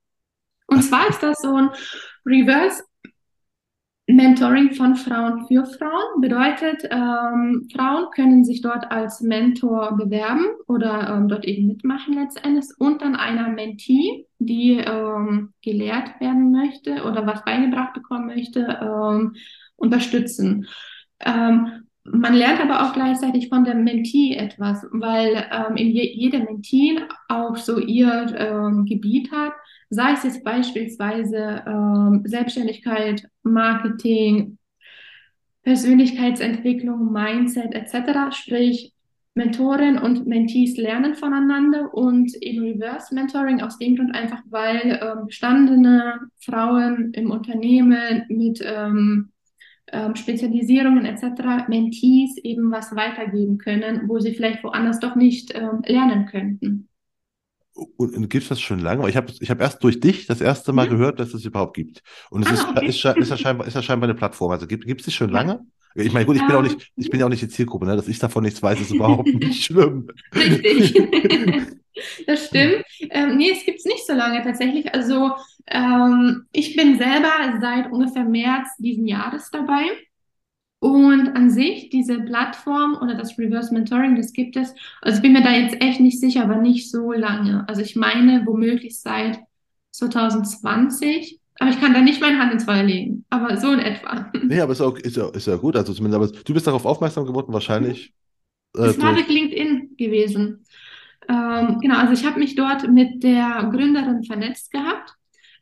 Und zwar ist das so ein Reverse Mentoring von Frauen für Frauen bedeutet, ähm, Frauen können sich dort als Mentor bewerben oder ähm, dort eben mitmachen letztendlich und dann einer Mentee, die ähm, gelehrt werden möchte oder was beigebracht bekommen möchte, ähm, unterstützen. Ähm, man lernt aber auch gleichzeitig von der Mentee etwas, weil ähm, je, jede Mentee auch so ihr ähm, Gebiet hat, sei es jetzt beispielsweise ähm, Selbstständigkeit, Marketing, Persönlichkeitsentwicklung, Mindset etc. Sprich, Mentoren und Mentees lernen voneinander und eben Reverse Mentoring aus dem Grund einfach, weil ähm, bestandene Frauen im Unternehmen mit ähm, ähm, Spezialisierungen etc. Mentees eben was weitergeben können, wo sie vielleicht woanders doch nicht ähm, lernen könnten. Und, und gibt es das schon lange? Ich habe ich hab erst durch dich das erste Mal ja. gehört, dass es überhaupt gibt. Und es ah, ist, okay. ist, ist, ja scheinbar, ist ja scheinbar eine Plattform. Also gibt es die schon lange? Ich meine, gut, ich bin, auch nicht, ich bin ja auch nicht die Zielgruppe, ne? dass ich davon nichts weiß, ist überhaupt nicht schlimm. Richtig. das stimmt. Ähm, nee, es gibt es nicht so lange tatsächlich. Also ähm, ich bin selber seit ungefähr März diesen Jahres dabei. Und an sich, diese Plattform oder das Reverse Mentoring, das gibt es. Also ich bin mir da jetzt echt nicht sicher, aber nicht so lange. Also ich meine, womöglich seit 2020. Aber ich kann da nicht meine Hand ins Feuer legen. Aber so in etwa. Nee, aber ist, auch, ist, ja, ist ja gut. Also zumindest, aber du bist darauf aufmerksam geworden, wahrscheinlich. Äh, das war durch LinkedIn gewesen. Ähm, genau, also ich habe mich dort mit der Gründerin vernetzt gehabt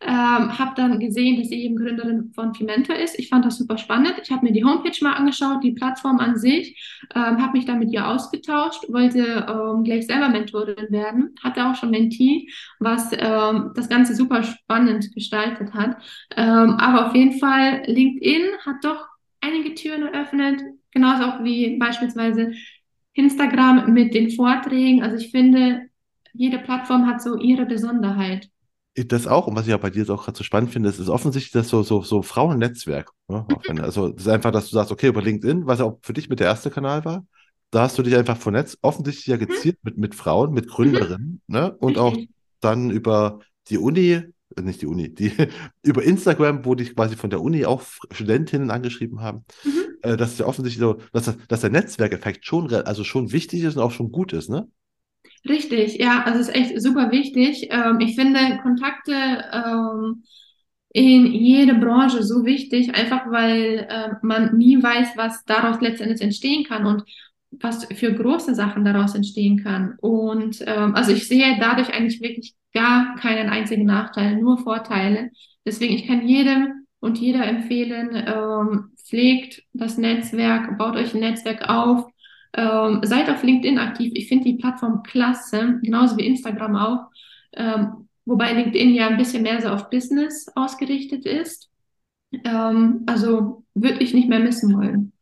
ähm, habe dann gesehen, dass sie eben Gründerin von Fimenta ist. Ich fand das super spannend. Ich habe mir die Homepage mal angeschaut, die Plattform an sich, ähm, habe mich dann mit ihr ausgetauscht, wollte ähm, gleich selber Mentorin werden, hatte auch schon Mentee, was ähm, das Ganze super spannend gestaltet hat. Ähm, aber auf jeden Fall, LinkedIn hat doch einige Türen eröffnet, genauso auch wie beispielsweise Instagram mit den Vorträgen. Also ich finde, jede Plattform hat so ihre Besonderheit. Das auch, und was ich auch bei dir jetzt auch gerade so spannend finde, ist, ist offensichtlich das so, so, so Frauennetzwerk. Ne? Wenn, also, das ist einfach, dass du sagst, okay, über LinkedIn, was ja auch für dich mit der erste Kanal war, da hast du dich einfach vernetzt, offensichtlich ja mhm. gezielt mit, mit Frauen, mit Gründerinnen, mhm. ne? Und auch dann über die Uni, äh, nicht die Uni, die, über Instagram, wo dich quasi von der Uni auch Studentinnen angeschrieben haben, mhm. äh, dass ja offensichtlich so, dass, dass der Netzwerkeffekt schon, also schon wichtig ist und auch schon gut ist, ne? Richtig, ja, also es ist echt super wichtig. Ähm, ich finde Kontakte ähm, in jede Branche so wichtig, einfach weil äh, man nie weiß, was daraus letztendlich entstehen kann und was für große Sachen daraus entstehen kann. Und ähm, also ich sehe dadurch eigentlich wirklich gar keinen einzigen Nachteil, nur Vorteile. Deswegen, ich kann jedem und jeder empfehlen, ähm, pflegt das Netzwerk, baut euch ein Netzwerk auf, ähm, seid auf LinkedIn aktiv. Ich finde die Plattform klasse, genauso wie Instagram auch. Ähm, wobei LinkedIn ja ein bisschen mehr so auf Business ausgerichtet ist. Ähm, also würde ich nicht mehr missen wollen.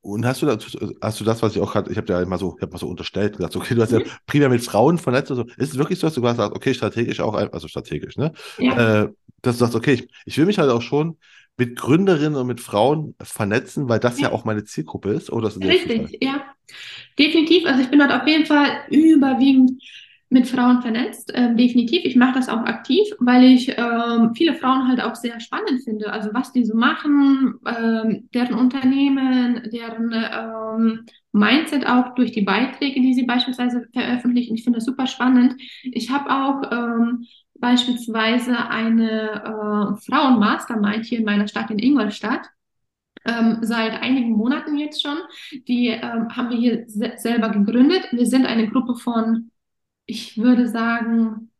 Und hast du, das, hast du das, was ich auch gerade, ich habe ja immer so, ich habe mal so unterstellt, gesagt, okay, du hast ja mhm. primär mit Frauen vernetzt und so. Ist es wirklich so, dass du gesagt hast, okay, strategisch auch, also strategisch, ne? Ja. Äh, dass du sagst, okay, ich, ich will mich halt auch schon mit Gründerinnen und mit Frauen vernetzen, weil das ja, ja auch meine Zielgruppe ist, oder? Ist Richtig, ja. Definitiv. Also ich bin dort auf jeden Fall überwiegend mit Frauen vernetzt. Ähm, definitiv. Ich mache das auch aktiv, weil ich ähm, viele Frauen halt auch sehr spannend finde. Also was die so machen, ähm, deren Unternehmen, deren ähm, Mindset auch durch die Beiträge, die sie beispielsweise veröffentlichen. Ich finde das super spannend. Ich habe auch ähm, beispielsweise eine äh, Frauen-Mastermind hier in meiner Stadt, in Ingolstadt, ähm, seit einigen Monaten jetzt schon. Die ähm, haben wir hier se selber gegründet. Wir sind eine Gruppe von, ich würde sagen,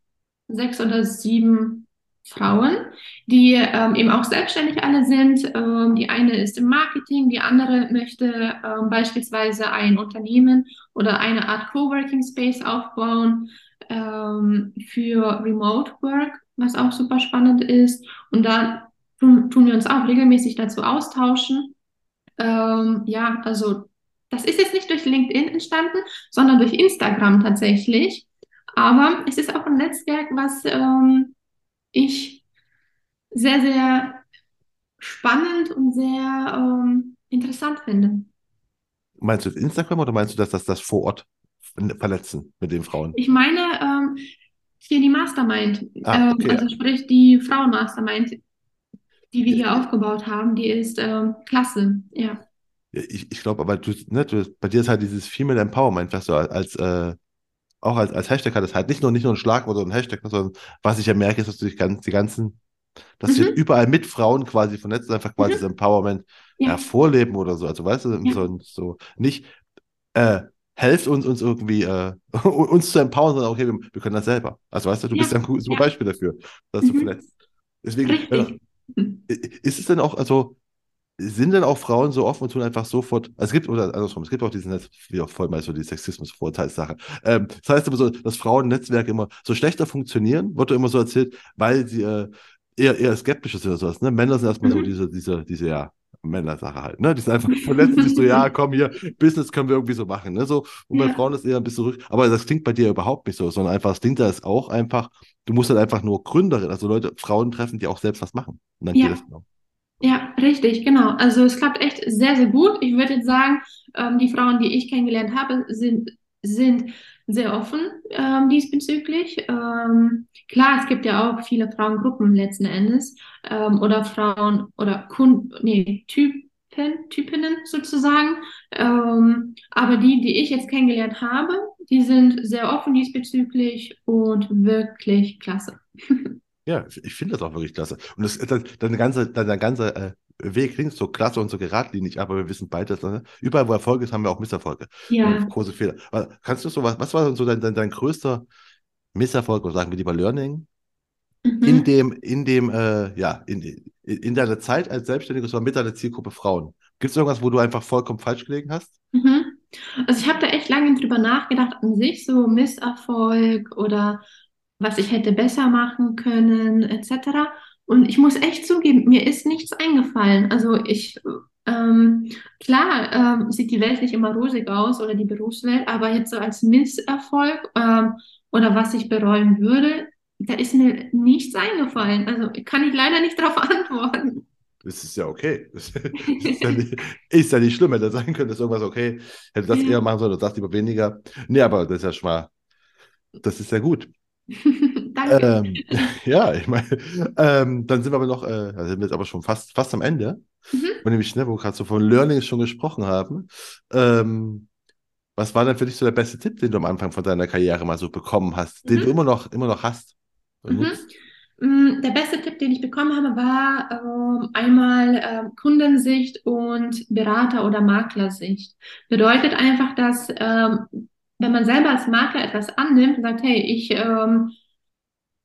sechs oder sieben Frauen, die ähm, eben auch selbstständig alle sind. Ähm, die eine ist im Marketing, die andere möchte ähm, beispielsweise ein Unternehmen oder eine Art Coworking Space aufbauen ähm, für Remote Work, was auch super spannend ist. Und da tun, tun wir uns auch regelmäßig dazu austauschen. Ähm, ja, also das ist jetzt nicht durch LinkedIn entstanden, sondern durch Instagram tatsächlich. Aber es ist auch ein Netzwerk, was ähm, ich sehr, sehr spannend und sehr ähm, interessant finde. Meinst du Instagram oder meinst du, dass das das vor Ort verletzen mit den Frauen? Ich meine, hier die Mastermind, ah, okay, ähm, also sprich die Frauen-Mastermind, die wir hier aufgebaut haben, die ist ähm, klasse, ja. Ich, ich glaube, aber du, ne, du, bei dir ist halt dieses Female Empowerment, was du als, äh, auch als, als Hashtag hattest, halt nicht nur, nicht nur ein Schlagwort oder ein Hashtag, sondern was ich ja merke, ist, dass du dich ganz, die ganzen dass Mhm. überall mit Frauen quasi vernetzt, einfach quasi Mhm. das Empowerment Ja. ja, vorleben oder so. Also weißt du, Ja. so, so nicht äh, helft uns, uns irgendwie äh, uns zu empowern, sondern okay, wir, wir können das selber. Also weißt du, du bist Ja. ja ein gutes super Ja. Beispiel dafür, dass du Mhm. Deswegen, Richtig. Mhm. äh, ist es denn auch, also sind denn auch Frauen so offen und tun einfach sofort, also es gibt, oder andersrum, es gibt auch diesen, wie auch voll mal so die Sexismus-Vorteilssache. Ähm, das heißt immer so, dass Frauennetzwerke immer so schlechter funktionieren, wird immer so erzählt, weil sie äh, eher, eher skeptisch sind oder sowas. Ne? Männer sind erstmal so Mhm. diese, diese, diese, ja, Männersache halt, ne? Die sind einfach verletzen sich so, ja, komm hier, Business können wir irgendwie so machen, ne? So, und bei Ja. Frauen ist eher ein bisschen rück, aber das klingt bei dir überhaupt nicht so, sondern einfach, das klingt da ist auch einfach, du musst halt einfach nur Gründerin, also Leute, Frauen treffen, die auch selbst was machen. Und dann Ja. geht es genau. Ja, richtig, genau. Also es klappt echt sehr, sehr gut. Ich würde jetzt sagen, ähm, die Frauen, die ich kennengelernt habe, sind, sind sehr offen ähm, diesbezüglich. Ähm, klar, es gibt ja auch viele Frauengruppen letzten Endes ähm, oder Frauen oder Kunden, nee, Typen, Typinnen sozusagen. Ähm, aber die, die ich jetzt kennengelernt habe, die sind sehr offen diesbezüglich und wirklich klasse. Ja, ich- finde das auch wirklich klasse. Und das, das, deine ganze, deine ganze äh, Weg klingt so klasse und so geradlinig, aber wir wissen beide, dass äh, überall, wo Erfolg ist, haben wir auch Misserfolge. Ja. Große Fehler. Aber Kannst du so was, was war denn so dein, dein, dein größter Misserfolg oder sagen wir lieber Learning Mhm. in dem, in dem, äh, ja, in, in, in deiner Zeit als Selbstständiger, so mit deiner Zielgruppe Frauen? Gibt es irgendwas, wo du einfach vollkommen falsch gelegen hast? Mhm. Also ich habe da echt lange drüber nachgedacht, an sich so Misserfolg oder was ich hätte besser machen können, etc. Und ich muss echt zugeben, mir ist nichts eingefallen. Also ich, ähm, klar, ähm, sieht die Welt nicht immer rosig aus oder die Berufswelt, aber jetzt so als Misserfolg, ähm, oder was ich bereuen würde, da ist mir nichts eingefallen. Also kann ich leider nicht darauf antworten. Das ist ja okay. Das ist ja nicht, ist ja nicht schlimm, hätte sein können, dass irgendwas okay, hätte das eher machen sollen, oder sagst lieber weniger. Nee, aber das ist ja schon mal, das ist ja gut. Danke. Ähm, ja, ich meine, ähm, dann sind wir aber noch, äh, da sind wir jetzt aber schon fast, fast am Ende. Mhm. Und nämlich, ne, wo wir gerade so von Learnings schon gesprochen haben. Ähm, was war denn für dich so der beste Tipp, den du am Anfang von deiner Karriere mal so bekommen hast, den Mhm. du immer noch, immer noch hast? Mhm. Mm, Der beste Tipp, den ich bekommen habe, war ähm, einmal ähm, Kundensicht und Berater- oder Maklersicht. Bedeutet einfach, dass ähm, wenn man selber als Makler etwas annimmt und sagt, hey, ich ähm,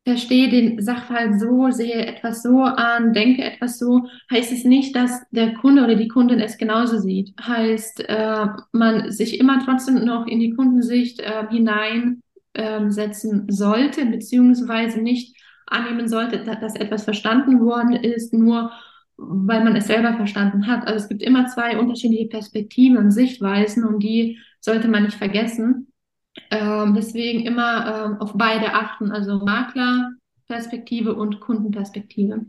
verstehe den Sachverhalt so, sehe etwas so an, denke etwas so, heißt es nicht, dass der Kunde oder die Kundin es genauso sieht. Heißt, äh, man sich immer trotzdem noch in die Kundensicht äh, hinein ähm, setzen sollte, beziehungsweise nicht annehmen sollte, da- dass etwas verstanden worden ist, nur weil man es selber verstanden hat. Also es gibt immer zwei unterschiedliche Perspektiven und Sichtweisen und die sollte man nicht vergessen. Ähm, deswegen immer ähm, auf beide achten, also Maklerperspektive und Kundenperspektive.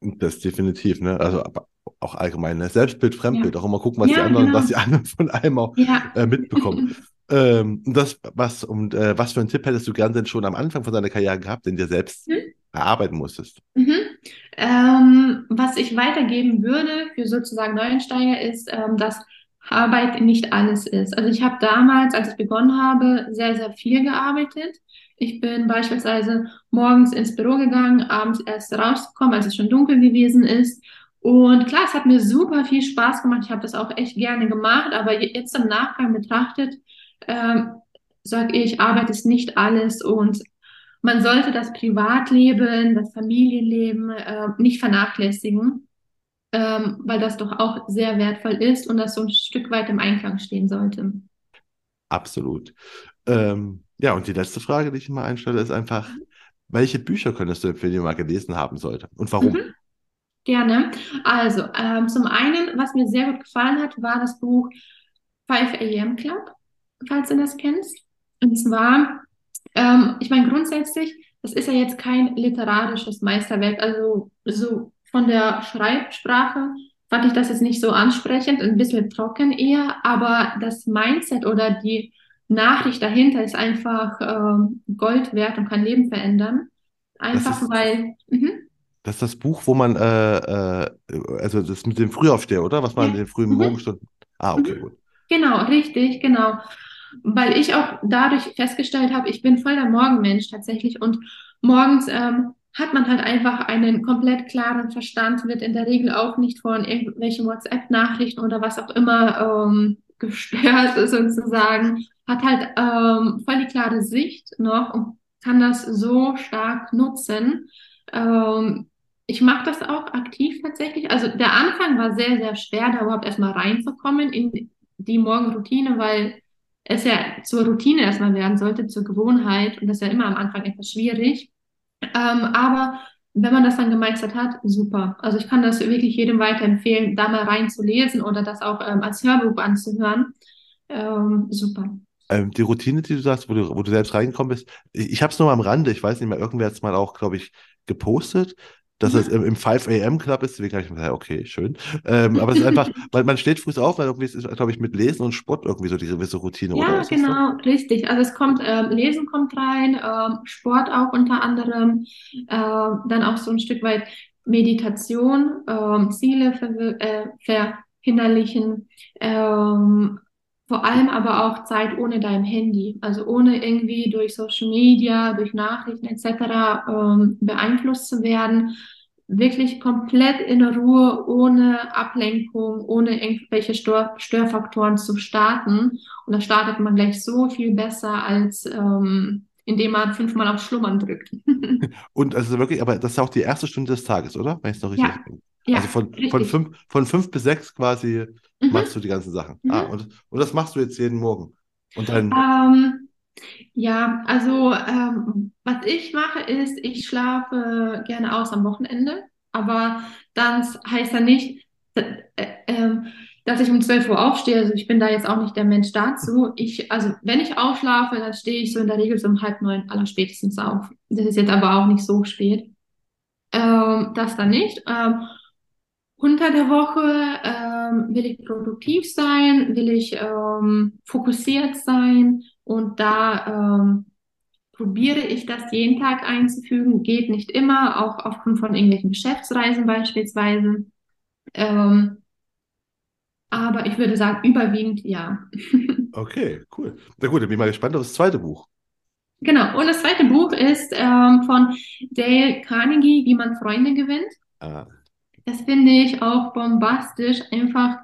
Das definitiv, ne? Also aber auch allgemein, ne? Selbstbild, Fremdbild, Ja. auch immer gucken, was die Ja, anderen, genau. was die anderen von einem auch Ja. äh, mitbekommen. ähm, und das, was, und äh, was für einen Tipp hättest du gern denn schon am Anfang von deiner Karriere gehabt, den dir selbst Hm? erarbeiten musstest? Mhm. Ähm, was ich weitergeben würde für sozusagen Neueinsteiger ist, ähm, dass Arbeit nicht alles ist. Also ich habe damals, als ich begonnen habe, sehr, sehr viel gearbeitet. Ich bin beispielsweise morgens ins Büro gegangen, abends erst rausgekommen, als es schon dunkel gewesen ist. Und klar, es hat mir super viel Spaß gemacht. Ich habe das auch echt gerne gemacht, aber je- jetzt im Nachgang betrachtet, ähm, sage ich, Arbeit ist nicht alles und man sollte das Privatleben, das Familienleben äh, nicht vernachlässigen, ähm, weil das doch auch sehr wertvoll ist und das so ein Stück weit im Einklang stehen sollte. Absolut. Ähm, ja, und die letzte Frage, die ich immer einstelle, ist einfach, welche Bücher könntest du empfehlen, die man mal gelesen haben sollte? Und warum? Mhm. Gerne. Also, ähm, zum einen, was mir sehr gut gefallen hat, war das Buch 5 AM Club, falls du das kennst. Und zwar, ähm, ich meine, grundsätzlich, das ist ja jetzt kein literarisches Meisterwerk. Also, so von der Schreibsprache fand ich das jetzt nicht so ansprechend, ein bisschen trocken eher, aber das Mindset oder die Nachricht dahinter ist einfach ähm, Gold wert und kann Leben verändern. Einfach ist- weil, mhm. Das ist das Buch, wo man, äh, äh, also das mit dem Frühaufsteher, oder? Was man Ja. in den frühen Mhm. Morgenstunden. Ah, okay, Mhm. gut. Genau, richtig, genau. Weil ich auch dadurch festgestellt habe, ich bin voll der Morgenmensch tatsächlich und morgens ähm, hat man halt einfach einen komplett klaren Verstand, wird in der Regel auch nicht von irgendwelchen WhatsApp-Nachrichten oder was auch immer ähm, gestört sozusagen, hat halt ähm, voll die klare Sicht noch und kann das so stark nutzen. Ähm, ich mache das auch aktiv tatsächlich. Also der Anfang war sehr, sehr schwer, da überhaupt erstmal reinzukommen in die Morgenroutine, weil es ja zur Routine erstmal werden sollte, zur Gewohnheit. Und das ist ja immer am Anfang etwas schwierig. Ähm, aber wenn man das dann gemeistert hat, super. Also ich kann das wirklich jedem weiterempfehlen, da mal reinzulesen oder das auch ähm, als Hörbuch anzuhören. Ähm, super. Ähm, die Routine, die du sagst, wo du, wo du selbst reingekommen bist, ich, ich habe es nur am Rande, ich weiß nicht mehr, irgendwer hat es mal auch, glaube ich, gepostet, dass es im, im 5 AM Club ist, deswegen habe ich mir gedacht, okay, schön. Ähm, aber es ist einfach, weil man steht früh auf, weil irgendwie ist, glaube ich, mit Lesen und Sport irgendwie so die gewisse Routine, ja, oder? Ja, genau, so? richtig. Also es kommt, ähm, Lesen kommt rein, ähm, Sport auch unter anderem, äh, dann auch so ein Stück weit Meditation, ähm, Ziele ver äh, verinnerlichen, ähm, vor allem aber auch Zeit ohne dein Handy, also ohne irgendwie durch Social Media, durch Nachrichten etc. Ähm, beeinflusst zu werden. Wirklich komplett in Ruhe, ohne Ablenkung, ohne irgendwelche Stör Störfaktoren zu starten. Und da startet man gleich so viel besser, als ähm, indem man fünfmal auf Schlummern drückt. Und also wirklich, aber das ist auch die erste Stunde des Tages, oder? Wenn ich es noch richtig ja. Ja, also von, von, fünf, von fünf bis sechs quasi mhm. machst du die ganzen Sachen. Mhm. Ah, und, und das machst du jetzt jeden Morgen. Und dann. Ähm, ja, also ähm, was ich mache ist, ich schlafe gerne aus am Wochenende, aber das heißt ja nicht, äh, äh, dass ich um 12 Uhr aufstehe. Also ich bin da jetzt auch nicht der Mensch dazu. Ich, also wenn ich aufschlafe, dann stehe ich so in der Regel so um halb neun aller spätestens auf. Das ist jetzt aber auch nicht so spät. Ähm, das dann nicht. Ähm, unter der Woche ähm, will ich produktiv sein, will ich ähm, fokussiert sein und da ähm, probiere ich das jeden Tag einzufügen. Geht nicht immer, auch aufgrund von irgendwelchen Geschäftsreisen beispielsweise. Ähm, aber ich würde sagen, überwiegend ja. okay, cool. Na gut, dann bin ich mal gespannt auf das zweite Buch. Genau, und das zweite Buch ist ähm, von Dale Carnegie, wie man Freunde gewinnt. Ah. Das finde ich auch bombastisch, einfach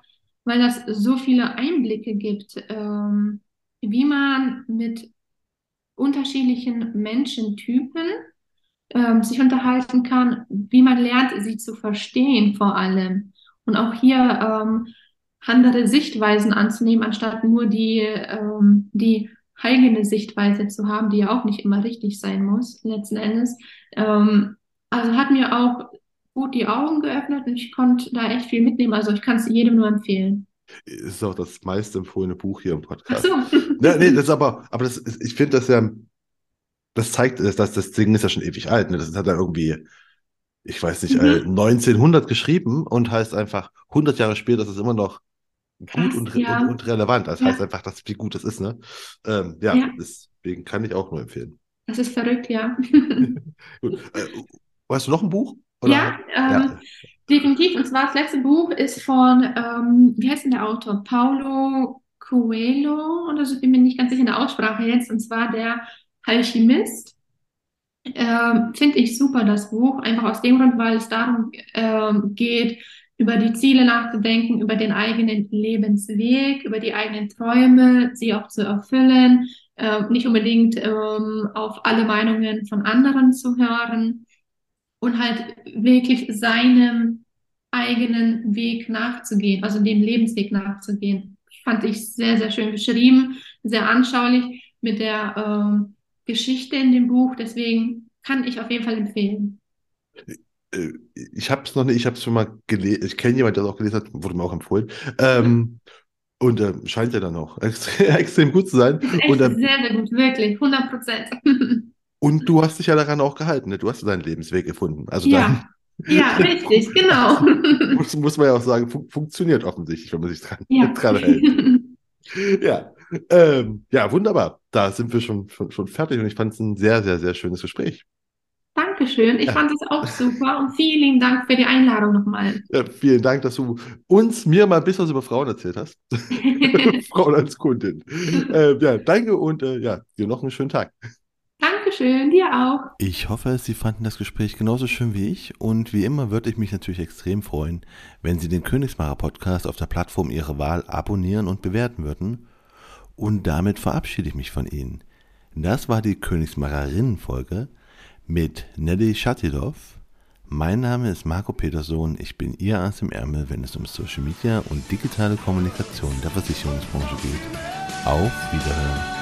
weil das so viele Einblicke gibt, ähm, wie man mit unterschiedlichen Menschentypen ähm, sich unterhalten kann, wie man lernt, sie zu verstehen vor allem. Und auch hier ähm, andere Sichtweisen anzunehmen, anstatt nur die, ähm, die eigene Sichtweise zu haben, die ja auch nicht immer richtig sein muss, letzten Endes. Ähm, also hat mir auch gut die Augen geöffnet und ich konnte da echt viel mitnehmen. Also ich kann es jedem nur empfehlen. Ist auch das meist empfohlene Buch hier im Podcast. Ach so. nee, nee, das ist aber, aber das ist, ich finde das ja, das zeigt, dass das, das Ding ist ja schon ewig alt. Ne? Das hat ja irgendwie, ich weiß nicht, mhm. 1900 geschrieben und heißt einfach 100 Jahre später, das ist immer noch gut und, ja. und, und, relevant. Das ja. heißt einfach, dass, wie gut das ist. Ne? Ähm, ja, ja, deswegen kann ich auch nur empfehlen. Das ist verrückt, ja. gut. Äh, hast du noch ein Buch? Oder? Ja, ja, definitiv. Und zwar das letzte Buch ist von, ähm, wie heißt denn der Autor? Paulo Coelho oder so, bin mir nicht ganz sicher in der Aussprache jetzt. Und zwar der Alchemist. Ähm, Finde ich super, das Buch. Einfach aus dem Grund, weil es darum ähm, geht, über die Ziele nachzudenken, über den eigenen Lebensweg, über die eigenen Träume, sie auch zu erfüllen, äh, nicht unbedingt ähm, auf alle Meinungen von anderen zu hören und halt wirklich seinem eigenen Weg nachzugehen, also dem Lebensweg nachzugehen. Fand ich sehr, sehr schön geschrieben, sehr anschaulich mit der ähm, Geschichte in dem Buch. Deswegen kann ich auf jeden Fall empfehlen. Äh, ich habe es noch nicht, ich habe es schon mal gelesen, ich kenne jemanden, der es auch gelesen hat, wurde mir auch empfohlen. Ähm, und äh, scheint ja dann auch extrem gut zu sein. Und, äh, sehr, sehr gut, wirklich, 100 Prozent. und du hast dich ja daran auch gehalten, ne? du hast deinen Lebensweg gefunden. Also ja. ja, richtig, genau. muss, muss man ja auch sagen, fun funktioniert offensichtlich, wenn man sich dran, ja. dran hält. ja. Ähm, ja, wunderbar. Da sind wir schon, schon, schon fertig und ich fand es ein sehr, sehr, sehr schönes Gespräch. Dankeschön. Ich ja. fand es auch super und vielen Dank für die Einladung nochmal. Ja, vielen Dank, dass du uns, mir mal ein bisschen was über Frauen erzählt hast. Frauen als Kundin. Äh, ja, danke und äh, ja, dir noch einen schönen Tag. Danke. Dankeschön, dir auch. Ich hoffe, Sie fanden das Gespräch genauso schön wie ich und wie immer würde ich mich natürlich extrem freuen, wenn Sie den Königsmacher Podcast auf der Plattform Ihrer Wahl abonnieren und bewerten würden. Und damit verabschiede ich mich von Ihnen. Das war die Königsmacherinnen-Folge mit Nelly Schattilov. Mein Name ist Marco Petersohn. Ich bin Ihr Arzt im Ärmel, wenn es um Social Media und digitale Kommunikation der Versicherungsbranche geht. Auf Wiederhören.